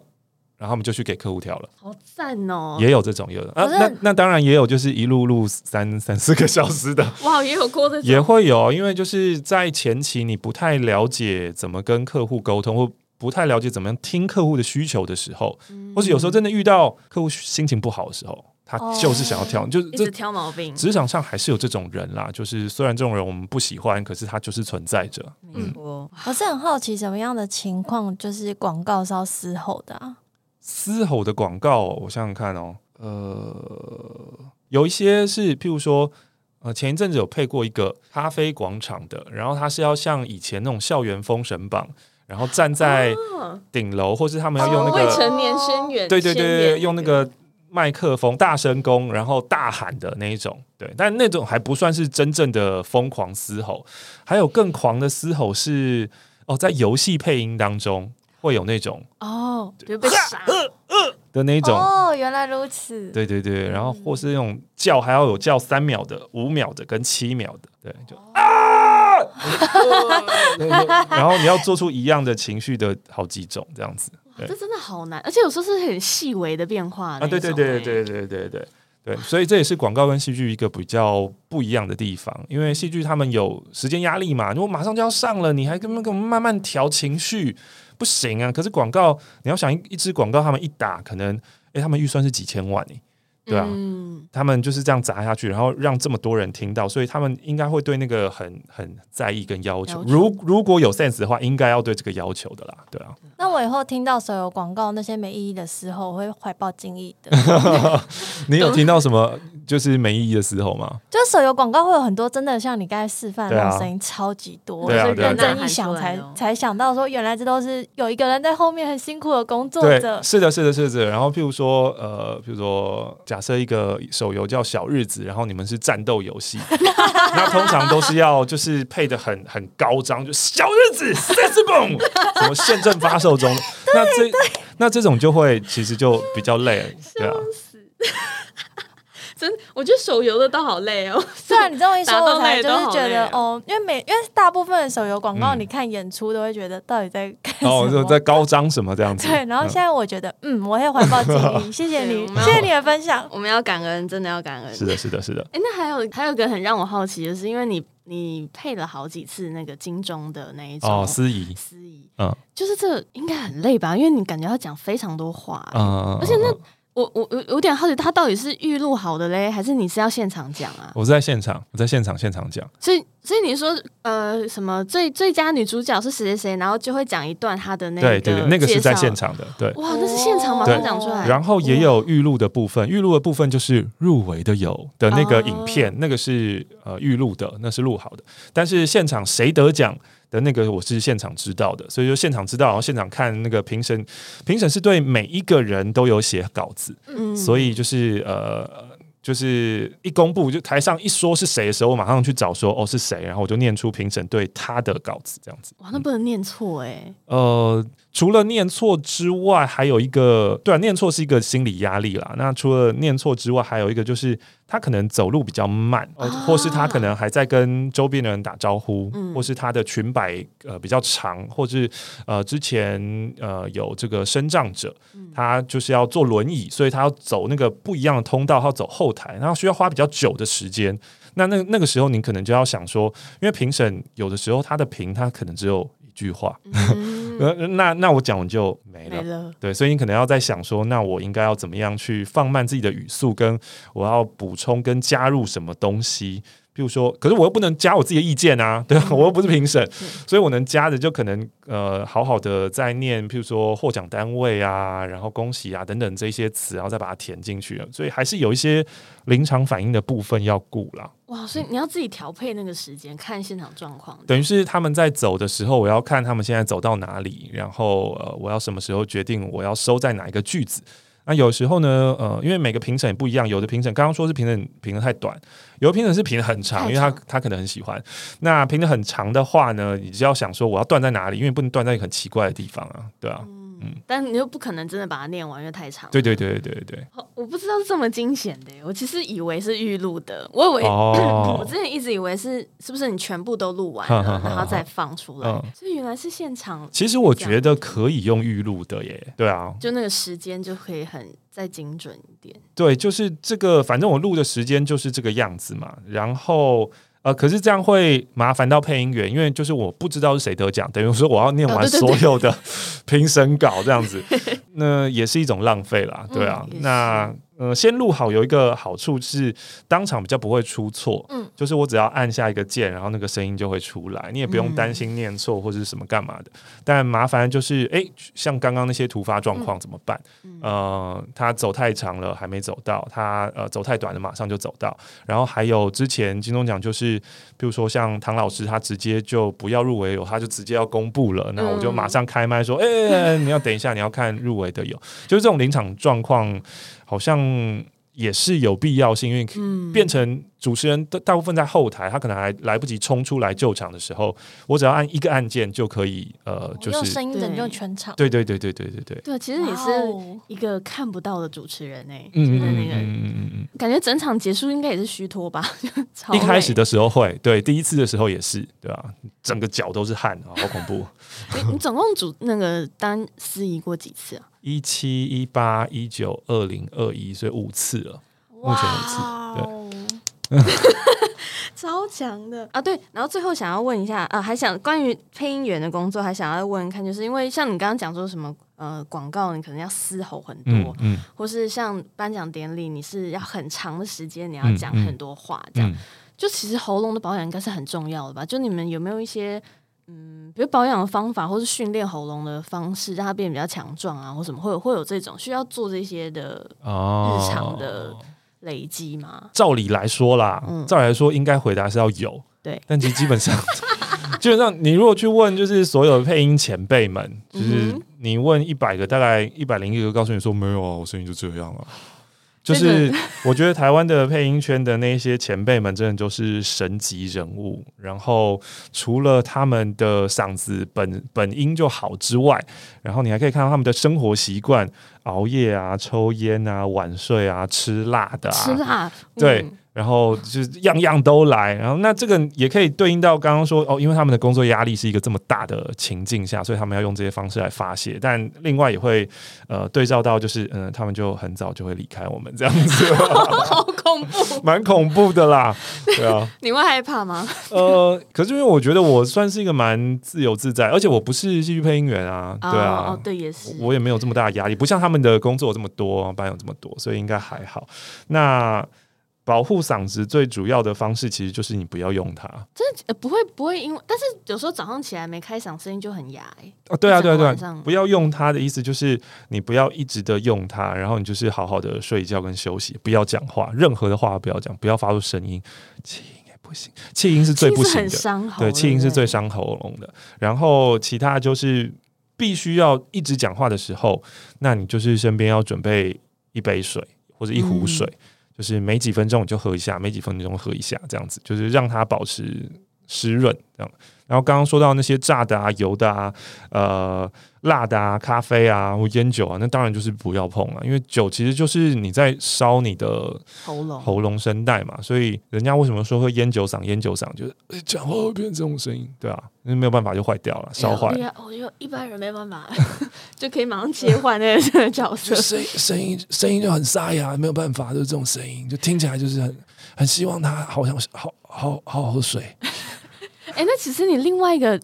然后他们就去给客户挑了，
好赞哦！
也有这种有的啊，那那当然也有，就是一路录三三四个小时的，
哇，也有过这种
也会有，因为就是在前期你不太了解怎么跟客户沟通，或不太了解怎么样听客户的需求的时候，或是有时候真的遇到客户心情不好的时候，他就是想要跳，就是这
一直挑毛病。
职场上还是有这种人啦。就是虽然这种人我们不喜欢，可是他就是存在着。
没错，
我是很好奇什么样的情况，就是广告是要嘶吼的啊？
嘶吼的广告，我想想看哦，呃，有一些是譬如说。呃，前一阵子有配过一个咖啡广场的，然后他是要像以前那种校园封神榜，然后站在顶楼，或是他们要用那个
哦未成年宣言，
对对对，用那个麦克风大声公，然后大喊的那一种，对，但那种还不算是真正的疯狂嘶吼，还有更狂的嘶吼是哦，在游戏配音当中会有那种
哦，就被杀，
的那一种。
哦，原来如此。
对对对，然后或是那种叫还要有叫三秒的、五秒的跟七秒的，对，就啊，然后你要做出一样的情绪的好几种这样子，对。
这真的好难，而且有时候是很细微的变化
啊，对对对对对对对对，所以这也是广告跟戏剧一个比较不一样的地方，因为戏剧他们有时间压力嘛，如果马上就要上了，你还跟跟我们慢慢调情绪，不行啊。可是广告，你要想一一支广告，他们一打，可能诶，他们预算是几千万诶，对啊，
嗯，
他们就是这样砸下去，然后让这么多人听到，所以他们应该会对那个很很在意跟要求。
要求
如如果有 sense 的话，应该要对这个要求的啦，对啊。
那我以后听到所有广告那些没意义的时候，我会怀抱敬意的。
你有听到什么就是没意义的时候嘛。
就是手游广告会有很多真的像你刚才示范那种声音，超级多，
对啊对啊
就是认真一想才才想到说，原来这都是有一个人在后面很辛苦的工作着，。
是的，是的，是的。然后譬如说，呃，譬如说，假设一个手游叫《小日子》，然后你们是战斗游戏，那通常都是要就是配的很很高张，就小日子 s e s b o m 什么宪政发售中，那这那这种就会其实就比较累，对啊，
真，我觉得手游的都好累哦。
虽然你这么一说，我就是觉得哦，因为每因为大部分的手游广告，
嗯
你看演出都会觉得到底在干什
然后
么？
就在高张什么这样子。
对，然后
嗯
现在我觉得，嗯，我会怀抱敬意，谢谢你，谢谢你的分享。
我们要感恩，真的要感恩。
是的，是的，是的。
哎、那还有还有一个很让我好奇的是，因为你你配了好几次那个金钟的那一种
哦，司仪，
司仪，
嗯
就是这应该很累吧？因为你感觉要讲非常多话、欸
嗯，
而且那
嗯
我我有有点好奇，他到底是预录好的嘞，还是你是要现场讲啊？
我是在现场，我在现场现场讲。
所以所以你说呃什么最最佳女主角是谁谁谁，然后就会讲一段她的那个
对对对，那个是在现。场的，对。
哇，那是现场马上讲出来，
然后也有预录的部分，预录的部分就是入围的有的那个
哦
影片，那个是呃预录的，那是录好的。但是现场谁得奖的那个，我是现场知道的，所以就现场知道，然后现场看那个评审，评审是对每一个人都有写稿子，
嗯
所以就是呃。就是一公布，就台上一说是谁的时候，我马上去找说哦是谁，然后我就念出评审对他的稿子这样子。
哇，那不能念错哎，
呃，除了念错之外，还有一个，对啊，念错是一个心理压力啦。那除了念错之外，还有一个就是他可能走路比较慢，或是他可能还在跟周边的人打招呼，
嗯。
或是他的裙摆呃比较长，或是呃之前呃有这个身障者，他就是要坐轮椅，所以他要走那个不一样的通道，他要走后台，然后需要花比较久的时间。那那那个时候，你可能就要想说，因为评审有的时候他的评他可能只有一句话，
嗯
呃，那那我讲完就没了。
没了。
对，所以你可能要在想说，那我应该要怎么样去放慢自己的语速，跟我要补充跟加入什么东西。譬如说，可是我又不能加我自己的意见啊，对吧？我又不是评审，所以我能加的就可能呃，好好的在念，譬如说获奖单位啊，然后恭喜啊等等这些词，然后再把它填进去。所以还是有一些临场反应的部分要顾啦。
哇，所以你要自己调配那个时间，看现场状况。
等于是他们在走的时候，我要看他们现在走到哪里，然后呃，我要什么时候决定我要收在哪一个句子。那有时候呢，呃，因为每个评审也不一样，有的评审刚刚说是评审评的太短，有的评审是评的很长，
太
因为他他可能很喜欢。那评的很长的话呢，你就要想说我要断在哪里，因为不能断在一个很奇怪的地方啊，对啊，
但你又不可能真的把它念完，因为太长。
对对对对对对，
我不知道是这么惊险的耶，我其实以为是预录的，我以为、
哦。
我之前一直以为是是不是你全部都录完然后再放出来，
嗯。
所以原来是现场，
其实我觉得可以用预录的耶，对啊，
就那个时间就可以很再精准一点。
对，就是这个，反正我录的时间就是这个样子嘛。然后呃，可是这样会麻烦到配音员，因为就是我不知道是谁得奖，等于说我要念完所有的 评审稿这样子，那也是一种浪费啦。对啊，
嗯
那呃，先录好有一个好处是当场比较不会出错，
嗯
就是我只要按下一个键，然后那个声音就会出来，你也不用
嗯
担心念错或者是什么干嘛的。但麻烦就是，哎，像刚刚那些突发状况怎么办？呃，他走太长了还没走到，他呃走太短了马上就走到。然后还有之前金钟奖就是，比如说像唐老师，他直接就不要入围有，他就直接要公布了，那我就马上开麦说，哎、你要等一下，你要看入围的有，就是这种临场状况，好像也是有必要性，因为
嗯，
变成主持人的大部分在后台，他可能还来不及冲出来救场的时候，我只要按一个按键就可以，呃，就是
用声音拯救全场。
对对对对对对对，
对，其实你是
哦
一个看不到的主持人哎、
嗯嗯嗯嗯嗯嗯。
感觉整场结束应该也是虚脱吧？
一开始的时候会，对，第一次的时候也是，对吧、整个脚都是汗啊，好恐怖。
你你总共主那个当司仪过几次啊？
一七、一八、一九、二零、二一，所以五次了。目前五次对
哦
超强的啊！对，然后最后想要问一下啊，还想关于配音员的工作，还想要问看，就是因为像你刚刚讲说什么呃广告，你可能要嘶吼很多，
嗯嗯
或是像颁奖典礼，你是要很长的时间，你要讲很多话，这样、
嗯，
就其实喉咙的保养应该是很重要的吧？就你们有没有一些嗯，比如保养的方法，或是训练喉咙的方式，让它变得比较强壮啊，或什么，会有会有这种需要做这些的
哦，
日常的累积吗？
照理来说啦，
嗯
照理来说应该回答是要有，
对
但其实基本上，基本上你如果去问，就是所有的配音前辈们，就是你问一百个，大概一百零一个告诉你说没有啊，我声音就这样啊。就是我觉得台湾的配音圈的那些前辈们，真的就是神级人物。然后除了他们的嗓子本本音就好之外，然后你还可以看到他们的生活习惯，熬夜啊、抽烟啊、晚睡啊、吃辣的啊，
吃辣，
对
嗯
然后就是样样都来，然后那这个也可以对应到刚刚说哦，因为他们的工作压力是一个这么大的情境下，所以他们要用这些方式来发泄。但另外也会呃对照到就是嗯、呃他们就很早就会离开我们这样子，
好恐怖，
蛮恐怖的啦。对啊，
你会害怕吗？
呃，可是因为我觉得我算是一个蛮自由自在，而且我不是戏剧配音员啊，对啊。
对，也是，
我也没有这么大的压力，不像他们的工作有这么多，班有这么多，所以应该还好。那保护嗓子最主要的方式，其实就是你不要用它。
呃不会不会因为，但是有时候早上起来没开嗓，声音就很哑哎。
哦，对啊，对啊，对啊不要用它的意思就是你不要一直的用它，然后你就是好好的睡觉跟休息，不要讲话，任何的话不要讲，不要发出声音，气音也不行，气音是最不
很
行的。
伤喉，
对，气音是最伤喉咙的。然后其他就是必须要一直讲话的时候，那你就是身边要准备一杯水或者一壶水，就是每几分钟你就喝一下，每几分钟喝一下，这样子就是让它保持湿润这样。然后刚刚说到那些炸的啊、油的啊、呃、辣的啊、咖啡啊或烟酒啊，那当然就是不要碰了，因为酒其实就是你在烧你的
喉咙。
喉咙声带嘛，所以人家为什么说会烟酒嗓？烟酒嗓就是呃讲话会变成这种声音，对啊，那没有办法就坏掉了，烧坏
对。啊，我觉得一般人没办法，就可以马上切换那个角色
就。声音声音声音就很沙哑，没有办法，就是这种声音，就听起来就是很很希望他好像好好好好喝水。
哎，那其实你另外一个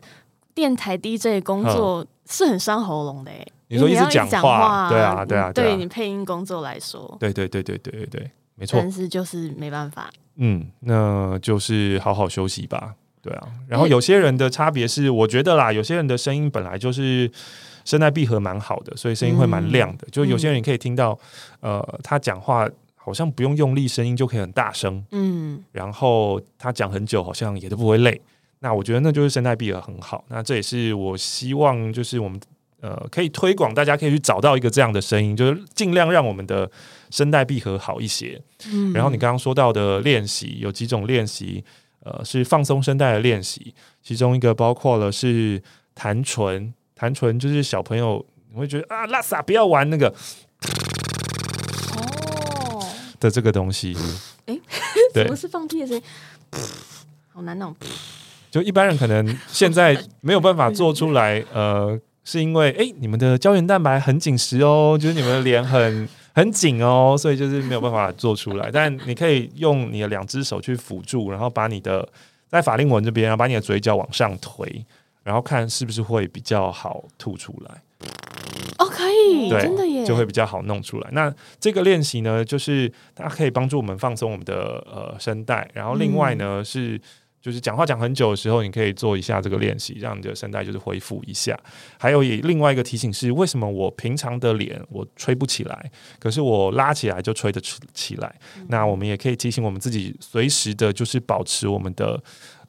电台 DJ 工作是很伤喉咙的哎。
你说一直讲话，对啊，
嗯
对啊，对
你，配音工作来说，
对对对对对对对，没错，
但是就是没办法。
嗯，那就是好好休息吧，对啊。然后有些人的差别是，我觉得啦，有些人的声音本来就是声带闭合蛮好的，所以声音会蛮亮的。就有些人可以听到，呃，他讲话好像不用用力，声音就可以很大声，
嗯，
然后他讲很久，好像也都不会累。那我觉得那就是声带闭合很好。那这也是我希望，就是我们呃可以推广，大家可以去找到一个这样的声音，就是尽量让我们的声带闭合好一些。
嗯
然后你刚刚说到的练习有几种练习，呃，是放松声带的练习，其中一个包括了是弹唇，弹唇就是小朋友你会觉得啊拉萨不要玩那个
哦，
的这个东西，
诶
对
什么是放屁的声音？好难哦。
就一般人可能现在没有办法做出来，呃，是因为诶你们的胶原蛋白很紧实哦，就是你们的脸很很紧哦，所以就是没有办法做出来。但你可以用你的两只手去辅助，然后把你的在法令纹这边，然后把你的嘴角往上推，然后看是不是会比较好吐出来。
哦，可以，
对
真的耶，
就会比较好弄出来。那这个练习呢，就是它可以帮助我们放松我们的呃声带，然后另外呢、是。就是讲话讲很久的时候，你可以做一下这个练习，让你的声带就是恢复一下。还有也另外一个提醒是，为什么我平常的脸我吹不起来，可是我拉起来就吹得起起来？那我们也可以提醒我们自己，随时的就是保持我们的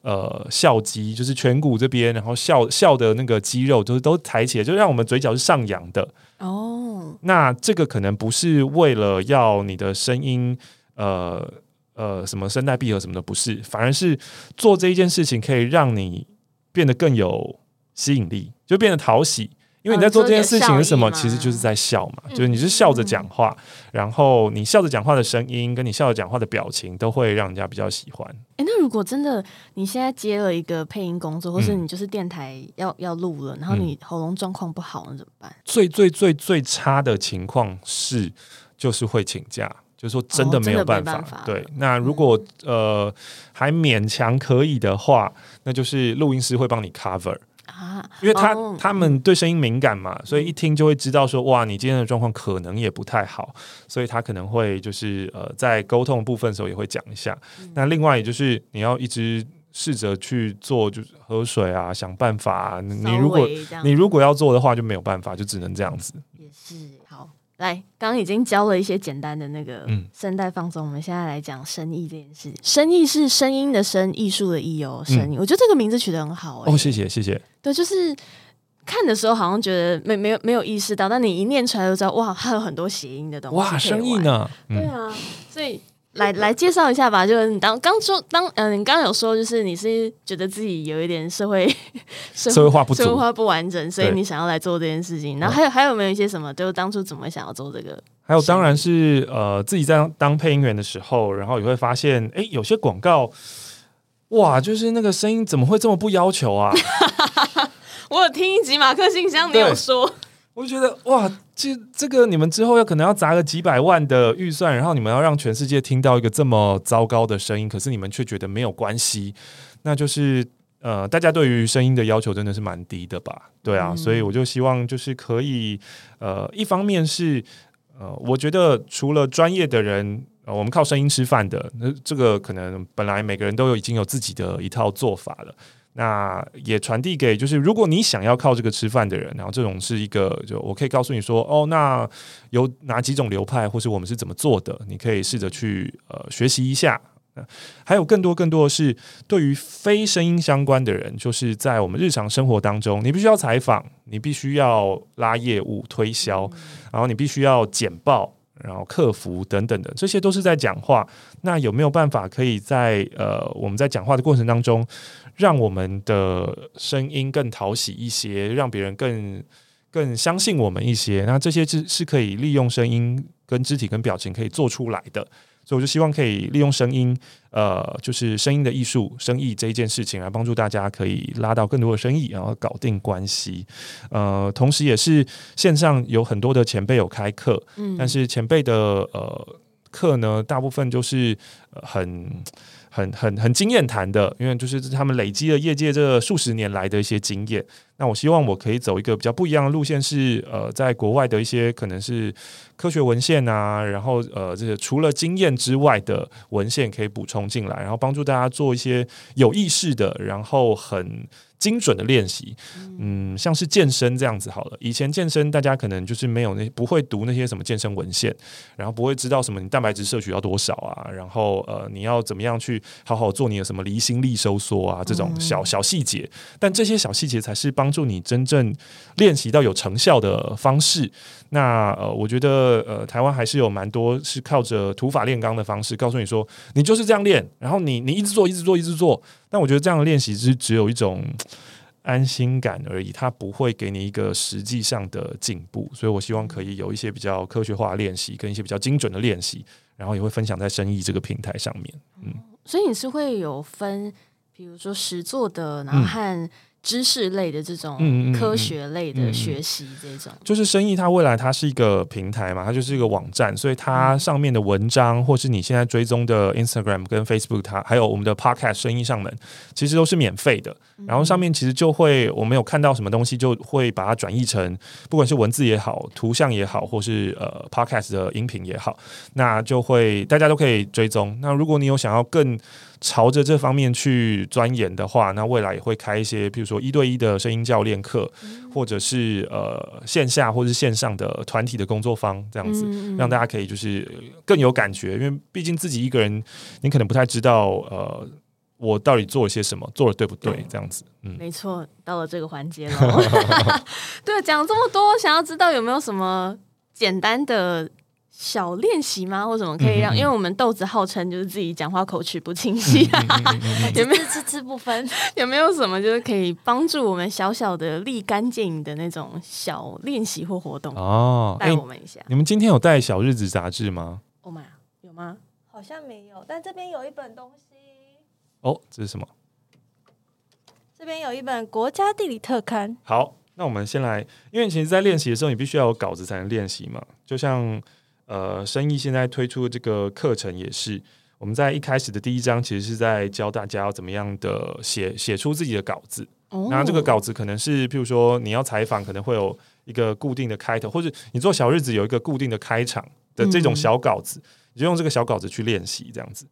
呃笑肌，就是颧骨这边，然后笑笑的那个肌肉就是都抬起来，就让我们嘴角是上扬的。
哦，
那这个可能不是为了要你的声音，呃呃，什么声带闭合什么的，不是，反而是做这一件事情可以让你变得更有吸引力，就变得讨喜。因为你在做这件事情是什么？其实就是在笑嘛，
嗯
就是你是笑着讲话，然后你笑着讲话的声音跟你笑着讲话的表情都会让人家比较喜欢。
哎，那如果真的你现在接了一个配音工作，或是
嗯
你就是电台要要录了，然后你喉咙状况不好，那怎么办？
最最最最差的情况是，就是会请假，就是说真的
哦
没有办法。对，那如果、呃还勉强可以的话，那就是录音师会帮你 cover，
啊，
因为他、
哦
他们对声音敏感嘛，所以一听就会知道说，哇，你今天的状况可能也不太好，所以他可能会就是呃在沟通的部分的时候也会讲一下。
嗯
那另外也就是你要一直试着去做，就是喝水啊，想办法、啊。你如果你如果要做的话，就没有办法，就只能这样子。
也是好。来，刚刚已经教了一些简单的那个
嗯
声带放松，我们现在来讲声艺这件事。声艺是声音的声，艺术的艺哦，声艺。我觉得这个名字取得很好、欸，
哦，谢谢谢谢。
对，就是看的时候好像觉得没没有没有意识到，但你一念出来就知道，哇，它有很多谐音的东西。
哇，声意？呢？嗯，
对啊，所以来来介绍一下吧。就是你当刚说当嗯、你刚刚有说，就是你是觉得自己有一点社会社
社会化不足
社会化不完整，所以你想要来做这件事情。然后还有还有没有一些什么？就是当初怎么想要做这个？
还有当然是呃，自己在当当配音员的时候，然后也会发现，哎，有些广告。哇，就是那个声音怎么会这么不要求啊？
我有听一集马克信箱，你有说
我就觉得哇，这这个你们之后要可能要砸个几百万的预算，然后你们要让全世界听到一个这么糟糕的声音，可是你们却觉得没有关系，那就是呃，大家对于声音的要求真的是蛮低的吧？对啊，所以我就希望就是可以呃，一方面是呃，我觉得除了专业的人。呃，我们靠声音吃饭的，那这个可能本来每个人都有已经有自己的一套做法了。那也传递给就是，如果你想要靠这个吃饭的人，然后这种是一个，就我可以告诉你说，哦，那有哪几种流派，或是我们是怎么做的，你可以试着去呃学习一下。呃还有更多更多的是对于非声音相关的人，就是在我们日常生活当中，你必须要采访，你必须要拉业务推销，然后你必须要简报。然后客服等等的，这些都是在讲话。那有没有办法可以在呃我们在讲话的过程当中，让我们的声音更讨喜一些，让别人更更相信我们一些？那这些是是可以利用声音跟肢体跟表情可以做出来的。所以我就希望可以利用声音，呃，就是声音的艺术、生意这一件事情，来帮助大家可以拉到更多的生意，然后搞定关系。呃，同时也是线上有很多的前辈有开课，
嗯
但是前辈的呃课呢，大部分就是、呃、很。很很经验谈的，因为就是他们累积了业界这数十年来的一些经验。那我希望我可以走一个比较不一样的路线，是呃，在国外的一些可能是科学文献啊，然后呃，这些除了经验之外的文献可以补充进来，然后帮助大家做一些有意识的，然后很精准的练习。嗯，像是健身这样子好了。以前健身大家可能就是没有那不会读那些什么健身文献，然后不会知道什么你蛋白质摄取要多少啊，然后呃你要怎么样去好好做你的什么离心力收缩啊这种小小细节。但这些小细节才是帮助你真正练习到有成效的方式。那呃，我觉得呃，台湾还是有蛮多是靠着土法炼钢的方式，告诉你说你就是这样练，然后你你一直做，一直做，一直做。但我觉得这样的练习是只有一种 安心感而已，它不会给你一个实际上的进步。所以我希望可以有一些比较科学化的练习，跟一些比较精准的练习，然后也会分享在生意这个平台上面。
嗯所以你是会有分，比如说实做的，然后和知识类的这种科学类的学习这种。
就是生意，它未来它是一个平台嘛，它就是一个网站，所以它上面的文章，或是你现在追踪的 Instagram 跟 Facebook，它还有我们的 Podcast 生意上门，其实都是免费的。然后上面其实就会，我们有看到什么东西，就会把它转译成，不管是文字也好，图像也好，或是呃 Podcast 的音频也好，那就会大家都可以追踪。那如果你有想要更朝着这方面去钻研的话，那未来也会开一些，比如说一对一的声音教练课，或者是呃线下或是线上的团体的工作坊这样子，
嗯
让大家可以就是更有感觉，因为毕竟自己一个人，你可能不太知道呃我到底做了些什么，做的对不对，这样子，嗯。
没错，到了这个环节了。对，讲这么多，想要知道有没有什么简单的小练习吗？或什么可以让？
嗯嗯嗯
因为我们豆子号称就是自己讲话口齿不清晰，
嗯
有没有
吃吃不分？
有没有什么就是可以帮助我们小小的立竿见影的那种小练习或活动？
哦，哎、
带我们一下。
你们今天有带小日子杂志吗
？Oh my，有吗？
好像没有，但这边有一本东西，
哦，这是什么？
这边有一本《国家地理特刊》。
好，那我们先来，因为其实，在练习的时候，你必须要有稿子才能练习嘛。就像呃，生意现在推出的这个课程也是，我们在一开始的第一章，其实是在教大家要怎么样的写写出自己的稿子。
哦
然后这个稿子可能是，譬如说你要采访，可能会有一个固定的开头，或者你做小日子有一个固定的开场的这种小稿子，你就用这个小稿子去练习，这样子。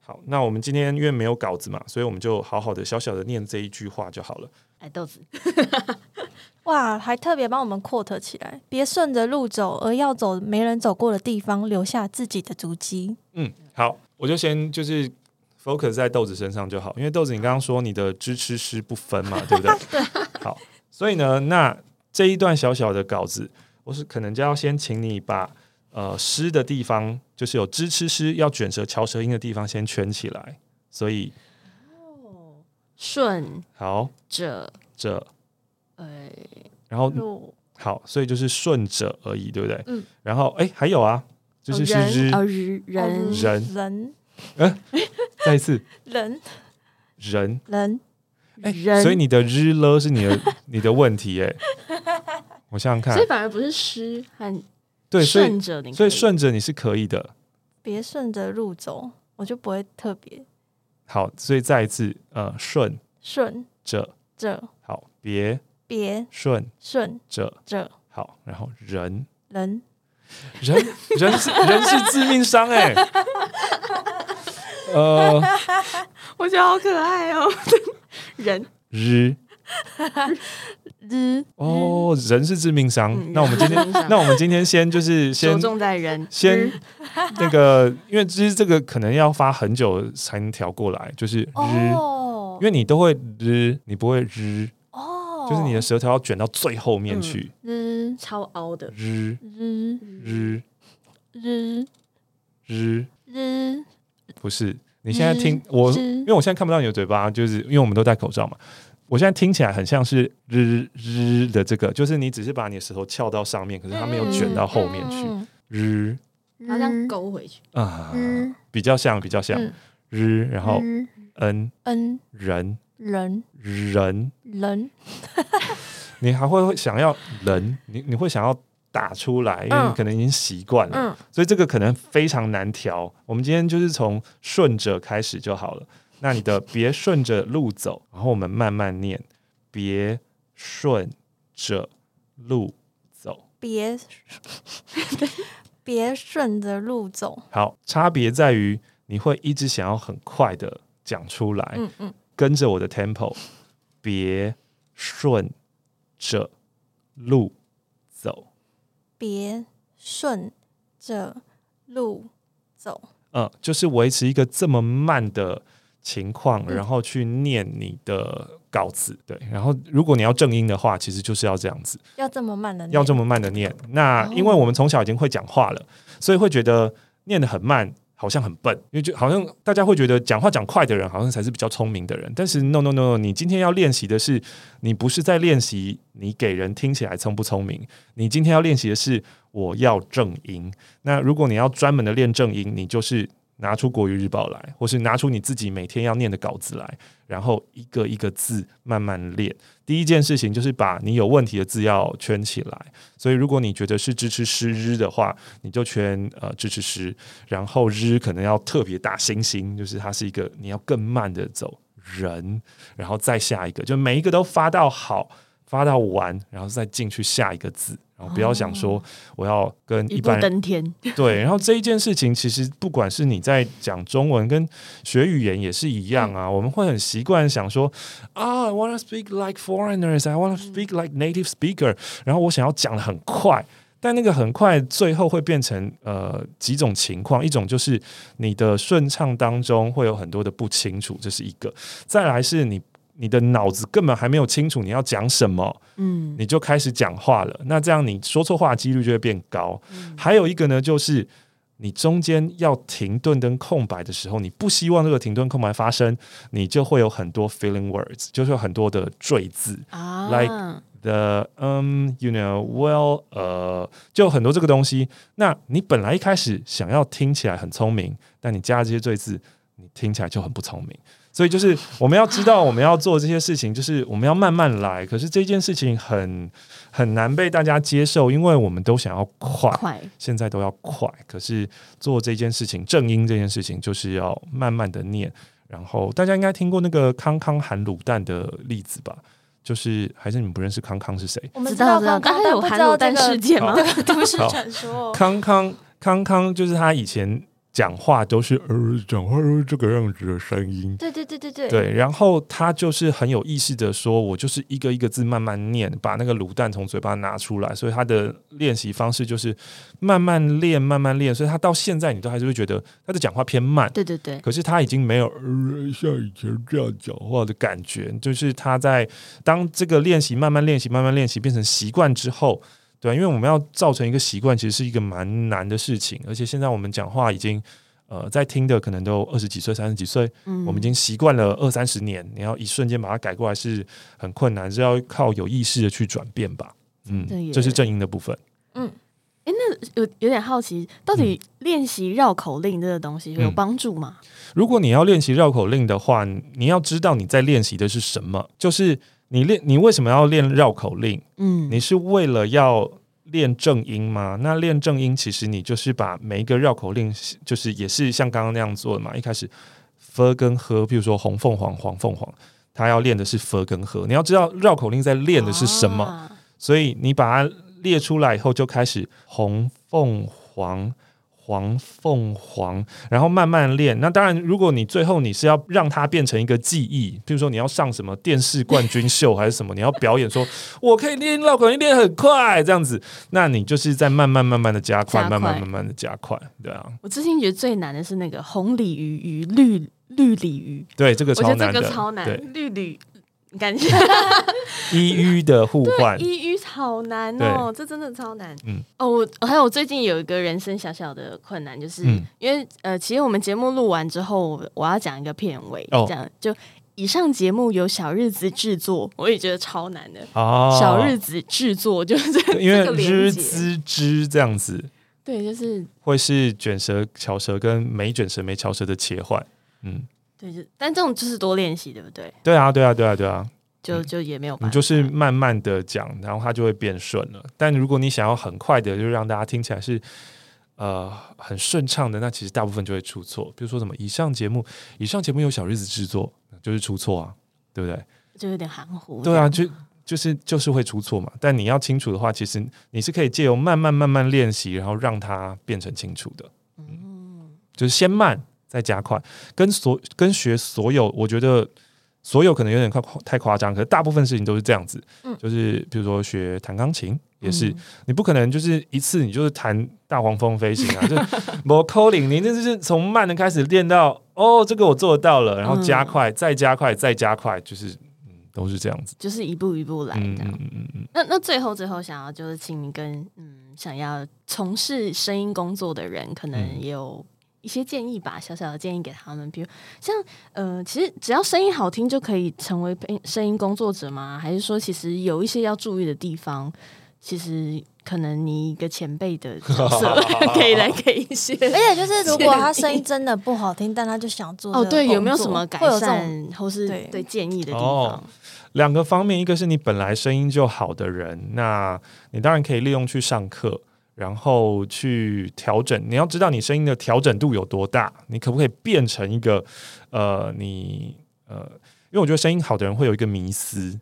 好，那我们今天因为没有稿子嘛，所以我们就好好的小小的念这一句话就好了。
哎，豆子，
哇，还特别帮我们 quote 起来，别顺着路走，而要走没人走过的地方，留下自己的足迹。
嗯，好，我就先就是 focus 在豆子身上就好，因为豆子你刚刚说你的知吃诗不分嘛，对不对？对。好，所以呢，那这一段小小的稿子，我是可能就要先请你把呃诗的地方，就是有知吃诗要卷舌翘舌音的地方先圈起来。所以
顺
好。
者
者，
呃
然后
路
好，所以就是顺着而已，对不对？
嗯。
然后哎，还有啊，就是是日
人哦日人。
人。
人。
再一次。
人。
人。
人。
哎、
人。
所以你的日了是你的你的问题哎、我想想看。
所以，反而不是诗很
对，
顺着你，
所以顺着你是可以的。
别顺着路走，我就不会特别
好，所以再一次，呃，顺
顺
着，
着，
好，别
别
顺
顺
着，
着。
好，然后人
人。
人人是人是致命伤哎、呃，
我觉得好可爱哦，人。
日
日
哦，人是致命伤。
嗯。
那我们今天 那我们今天先就是先
重在人，
先 那个，因为其实这个可能要发很久才能调过来，就是日，
哦
因为你都会日，你不会日，
哦，
就是你的舌头要卷到最后面去，
日
超凹的，
日。
日。
日。
日。
日，
日。
不是。你现在听我，
日。
因为我现在看不到你的嘴巴，就是因为我们都戴口罩嘛。我现在听起来很像是日日的这个，就是你只是把你的舌头翘到上面，可是它没有卷到后面去。
嗯
日。
好像勾回去，
啊
日，
比较像，比较像。
嗯。
日，然后
日
恩。
恩。
人。
人。
人，
人。
你还会想要人，你你会想要打出来，因为你可能已经习惯了，
嗯。
所以这个可能非常难调。我们今天就是从顺着开始就好了。那你的别顺着路走，然后我们慢慢念，别顺着路走。
别别顺着路走，
好，差别在于你会一直想要很快的讲出来，
嗯嗯
跟着我的 tempo，别顺着路走。
别顺着路走，
嗯，就是维持一个这么慢的情况，
嗯
然后去念你的稿子。对，然后如果你要正音的话，其实就是要这样子，
要这么慢的念，
要这么慢的念。那因为我们从小已经会讲话了，所以会觉得念得很慢。好像很笨，因为就好像大家会觉得讲话讲快的人好像才是比较聪明的人，但是 no no no，你今天要练习的是，你不是在练习你给人听起来聪不聪明，你今天要练习的是我要正音。那如果你要专门的练正音，你就是拿出国语日报来，或是拿出你自己每天要念的稿子来，然后一个一个字慢慢练。第一件事情就是把你有问题的字要圈起来。所以如果你觉得是支持诗日的话，你就圈呃支持诗，然后日可能要特别大星星，就是它是一个你要更慢的走人，然后再下一个，就每一个都发到好。发到完，然后再进去下一个字，然后不要想说我要跟
一
般人
登天，
对，然后这一件事情，其实不管是你在讲中文跟学语言也是一样啊，我们会很习惯想说啊，I want to speak like foreigners, I want to speak like native speaker，然后我想要讲的很快。但那个很快，最后会变成呃几种情况，一种就是你的顺畅当中会有很多的不清楚，这是一个；再来是你你的脑子根本还没有清楚你要讲什么，
嗯，
你就开始讲话了，那这样你说错话的几率就会变高。还有一个呢，就是你中间要停顿跟空白的时候，你不希望这个停顿空白发生，你就会有很多 feeling words，就是有很多的赘字。
啊
like- the um you know well 呃，就很多这个东西。那你本来一开始想要听起来很聪明，但你加了这些赘字，你听起来就很不聪明。所以就是我们要知道我们要做这些事情，就是我们要慢慢来。可是这件事情很很难被大家接受，因为我们都想要快，
快，
现在都要快。可是做这件事情，正音这件事情，就是要慢慢的念。然后大家应该听过那个康康含卤蛋的例子吧？就是还是你们不认识康康是谁？
我们
知道知道，
康康
但是有含卤蛋
这个
事件吗？
都市传说，
康康康康就是他以前讲话都是呃，讲话都是这个样子的声音。
对对对对对，
对，然后他就是很有意识的说，我就是一个一个字慢慢念，把那个卤蛋从嘴巴拿出来。所以他的练习方式就是慢慢练，慢慢练。所以他到现在你都还是会觉得他的讲话偏慢，
对对对，
可是他已经没有、呃、像以前这样讲话的感觉。就是他在当这个练习慢慢练习、慢慢练习变成习惯之后，对，因为我们要造成一个习惯，其实是一个蛮难的事情。而且现在我们讲话已经。呃，在听的可能都二十几岁、三十几岁，
嗯
我们已经习惯了二三十年，你要一瞬间把它改过来是很困难，是要靠有意识的去转变吧。嗯，这是正音的部分。
嗯，哎，那有有点好奇，到底练习绕口令这个东西有
嗯
帮助吗？
如果你要练习绕口令的话，你要知道你在练习的是什么，就是你练你为什么要练绕口令？
嗯，
你是为了要练正音吗？那练正音其实你就是把每一个绕口令，就是也是像刚刚那样做的嘛。一开始 f 跟 h，比如说红凤凰、黄凤凰，他要练的是 f 跟 h。你要知道绕口令在练的是什么，
啊
所以你把它列出来以后，就开始红凤凰。黄凤凰，然后慢慢练。那当然，如果你最后你是要让它变成一个记忆，比如说你要上什么电视冠军秀还是什么，你要表演说 我可以练绕口令练很快这样子，那你就是在慢慢慢慢的加快，
加快。
慢慢慢慢的加快，对啊，
我之前觉得最难的是那个红鲤鱼与绿绿鲤鱼，
对，这个
我觉得这
超难的，
个超难
对，，
绿鲤。感觉。
一鱼的互换，
一语好难哦，这真的超难。
嗯。
嗯，哦，我还有我最近有一个人生小小的困难，就是、
嗯。
因为呃，其实我们节目录完之后，我要讲一个片尾，
哦。
这样就以上节目由小日子制作，我也觉得超难的。
哦，
小日子制作就是这
因为日
结
滋之这样子，
对，就是
会是卷舌、巧舌跟没卷舌、没翘舌的切换。嗯，
对，就但这种就是多练习，对不对？
对啊，对啊，对啊，对啊，
就就也没有办法，
你就是慢慢的讲，然后它就会变顺了。但如果你想要很快的，就让大家听起来是呃很顺畅的，那其实大部分就会出错。比如说什么以上节目，以上节目由小日子制作，就是出错啊，对不对？
就有点含糊。
对啊，就就是就是会出错嘛。但你要清楚的话，其实你是可以借由慢慢慢慢练习，然后让它变成清楚的。嗯，就是先慢再加快，跟所跟学所有，我觉得所有可能有点太太夸张，可是大部分事情都是这样子。
嗯
就是比如说学弹钢琴也是，
嗯
你不可能就是一次你就是弹大黄蜂飞行啊，就是某 calling，你那就是从慢的开始练到哦，这个我做到了，然后加快，再加快，再加快，就是嗯都是这样子。
就是一步一步来
嗯。嗯嗯
那那最后最后想要就是请你跟嗯想要从事声音工作的人，可能
嗯
也有一些建议吧，小小的建议给他们，比如像呃，其实只要声音好听就可以成为配声音工作者吗？还是说其实有一些要注意的地方？其实可能你一个前辈的角色 可以来给一些。
而且就是如果他声音真的不好听，但他就想做
哦，对，有没有什么改
会有这种
善或是
对
对建议的地
哦
方？
两个方面，一个是你本来声音就好的人，那你当然可以利用去上课，然后去调整。你要知道你声音的调整度有多大，你可不可以变成一个呃，你呃，因为我觉得声音好的人会有一个迷思，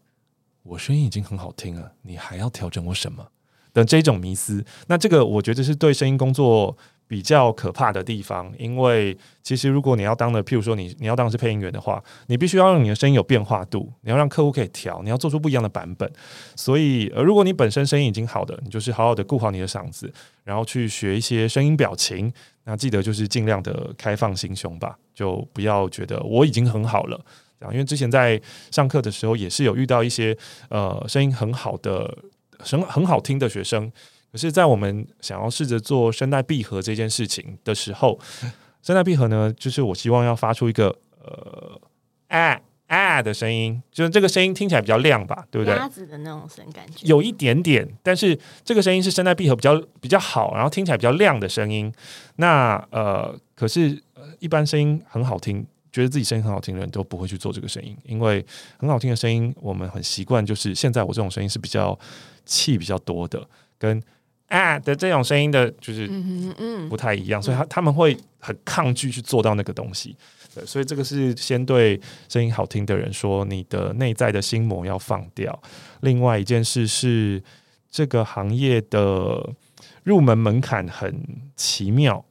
我声音已经很好听了，你还要调整我什么的这种迷思。那这个我觉得是对声音工作比较可怕的地方，因为其实如果你要当的，譬如说你你要当的是配音员的话，你必须要让你的声音有变化度，你要让客户可以调，你要做出不一样的版本。所以，呃，如果你本身声音已经好的，你就是好好的顾好你的嗓子，然后去学一些声音表情。那记得就是尽量的开放心胸吧，就不要觉得我已经很好了。这样，因为之前在上课的时候也是有遇到一些呃声音很好的、声很好听的学生，可是，在我们想要试着做声带闭合这件事情的时候，声带闭合呢，就是我希望要发出一个呃啊啊的声音，就是这个声音听起来比较亮吧，对不对？
鸭子的那种声感觉，
有一点点，但是这个声音是声带闭合比较比较好，然后听起来比较亮的声音。那呃，可是呃，一般声音很好听，觉得自己声音很好听的人都不会去做这个声音，因为很好听的声音，我们很习惯，就是现在我这种声音是比较气比较多的，跟啊的这种声音的，就是
嗯嗯嗯
不太一样，所以他他们会很抗拒去做到那个东西。对，所以这个是先对声音好听的人说，你的内在的心魔要放掉。另外一件事是，这个行业的入门门槛很奇妙，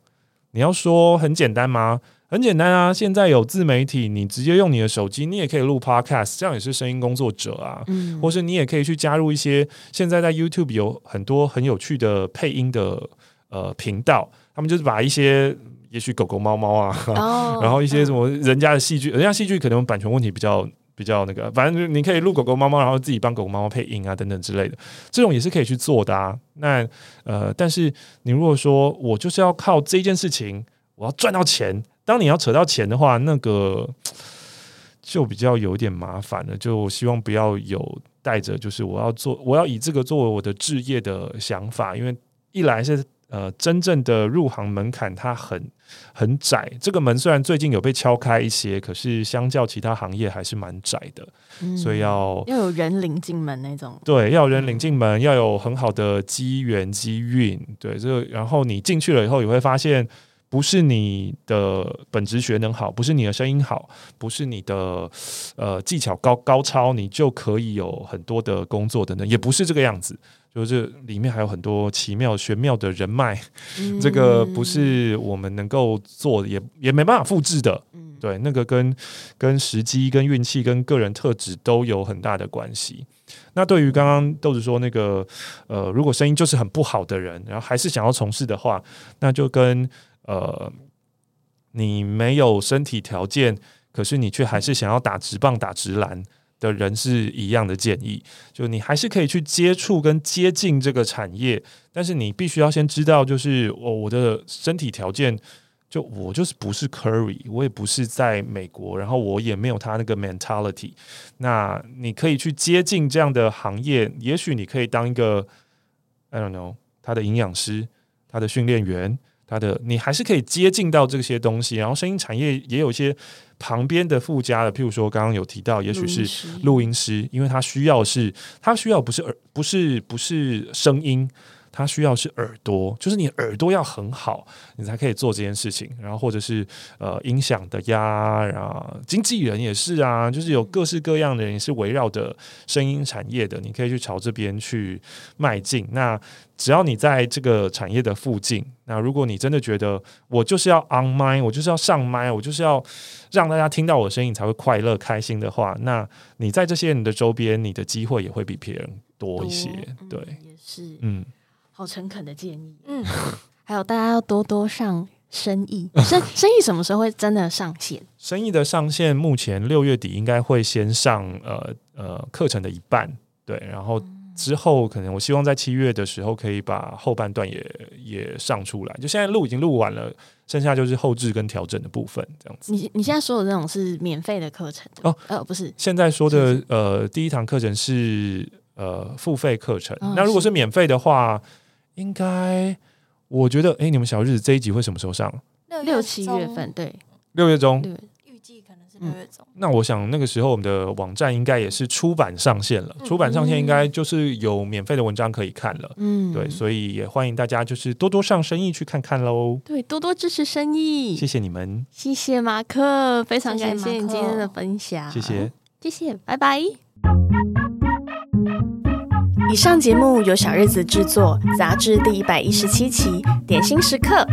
你要说很简单吗？很简单啊！现在有自媒体，你直接用你的手机，你也可以录 podcast，这样也是声音工作者啊。
嗯
或是你也可以去加入一些现在在 YouTube 有很多很有趣的配音的呃频道，他们就是把一些也许狗狗、猫猫啊，
哦
然后一些什么人家的戏剧，人家戏剧可能版权问题比较比较那个，反正就是你可以录狗狗、猫猫，然后自己帮狗狗、猫猫配音啊等等之类的，这种也是可以去做的啊。那呃，但是你如果说我就是要靠这件事情，我要赚到钱，当你要扯到钱的话，那个就比较有点麻烦了。就我希望不要有带着就是我要做，我要以这个作为我的置业的想法，因为一来是呃真正的入行门槛它很很窄，这个门虽然最近有被敲开一些，可是相较其他行业还是蛮窄的，
嗯
所以要
要有人领进门那种。
对，要有人领进门，要有很好的机缘机运，对这个，然后你进去了以后，你会发现，不是你的本职学能好，不是你的声音好，不是你的呃技巧高高超，你就可以有很多的工作等等，也不是这个样子。就是里面还有很多奇妙玄妙的人脉，
嗯
这个不是我们能够做的，也也没办法复制的。
嗯
对，那个跟跟时机、跟运气、跟个人特质都有很大的关系。那对于刚刚豆子说那个，呃，如果声音就是很不好的人，然后还是想要从事的话，那就跟呃，你没有身体条件，可是你却还是想要打直棒、打直篮的人是一样的建议。就你还是可以去接触跟接近这个产业，但是你必须要先知道，就是我、我的身体条件。就我就是不是 Curry，我也不是在美国，然后我也没有他那个 mentality。那你可以去接近这样的行业，也许你可以当一个 I don't know 他的营养师、他的训练员、他的你还是可以接近到这些东西。然后声音产业也有一些旁边的附加的，譬如说刚刚有提到，也许是录音师，因为他需要是他需要不是耳不是不是声音。他需要是耳朵，就是你耳朵要很好，你才可以做这件事情。然后或者是呃音响的呀，然后经纪人也是啊，就是有各式各样的人也是围绕着声音产业的，你可以去朝这边去迈进。那只要你在这个产业的附近，那如果你真的觉得我就是要 on 麦，我就是要上麦，我就是要让大家听到我的声音才会快乐开心的话，那你在这些人的周边，你的机会也会比别人多一些。对，
也是，
嗯。
好诚恳的建议。
嗯，
还有大家要多多上生意，生生意什么时候会真的上线？
生意的上线目前六月底应该会先上呃呃课程的一半，对，然后之后可能我希望在七月的时候可以把后半段也也上出来。就现在录已经录完了，剩下就是后置跟调整的部分，这样子。
你你现在说的这种是免费的课程
哦？
呃，不是，
现在说的
是
呃第一堂课程是呃付费课程，
哦
那如果
是
是免费的话，应该我觉得，哎，你们小日子这一集会什么时候上？
六七月份，对
六月中。
对，
预计可能是六月中。
那我想那个时候我们的网站应该也是出版上线了，
嗯
出版上线应该就是有免费的文章可以看了。
嗯，
对，所以也欢迎大家就是多多上生意去看看喽。
对，多多支持生意。
谢谢你们，
谢谢马克，非常感谢你今天的分享，
谢谢。
谢谢，拜拜。以上节目由小日子制作，杂志第一百一十七期，点心时刻。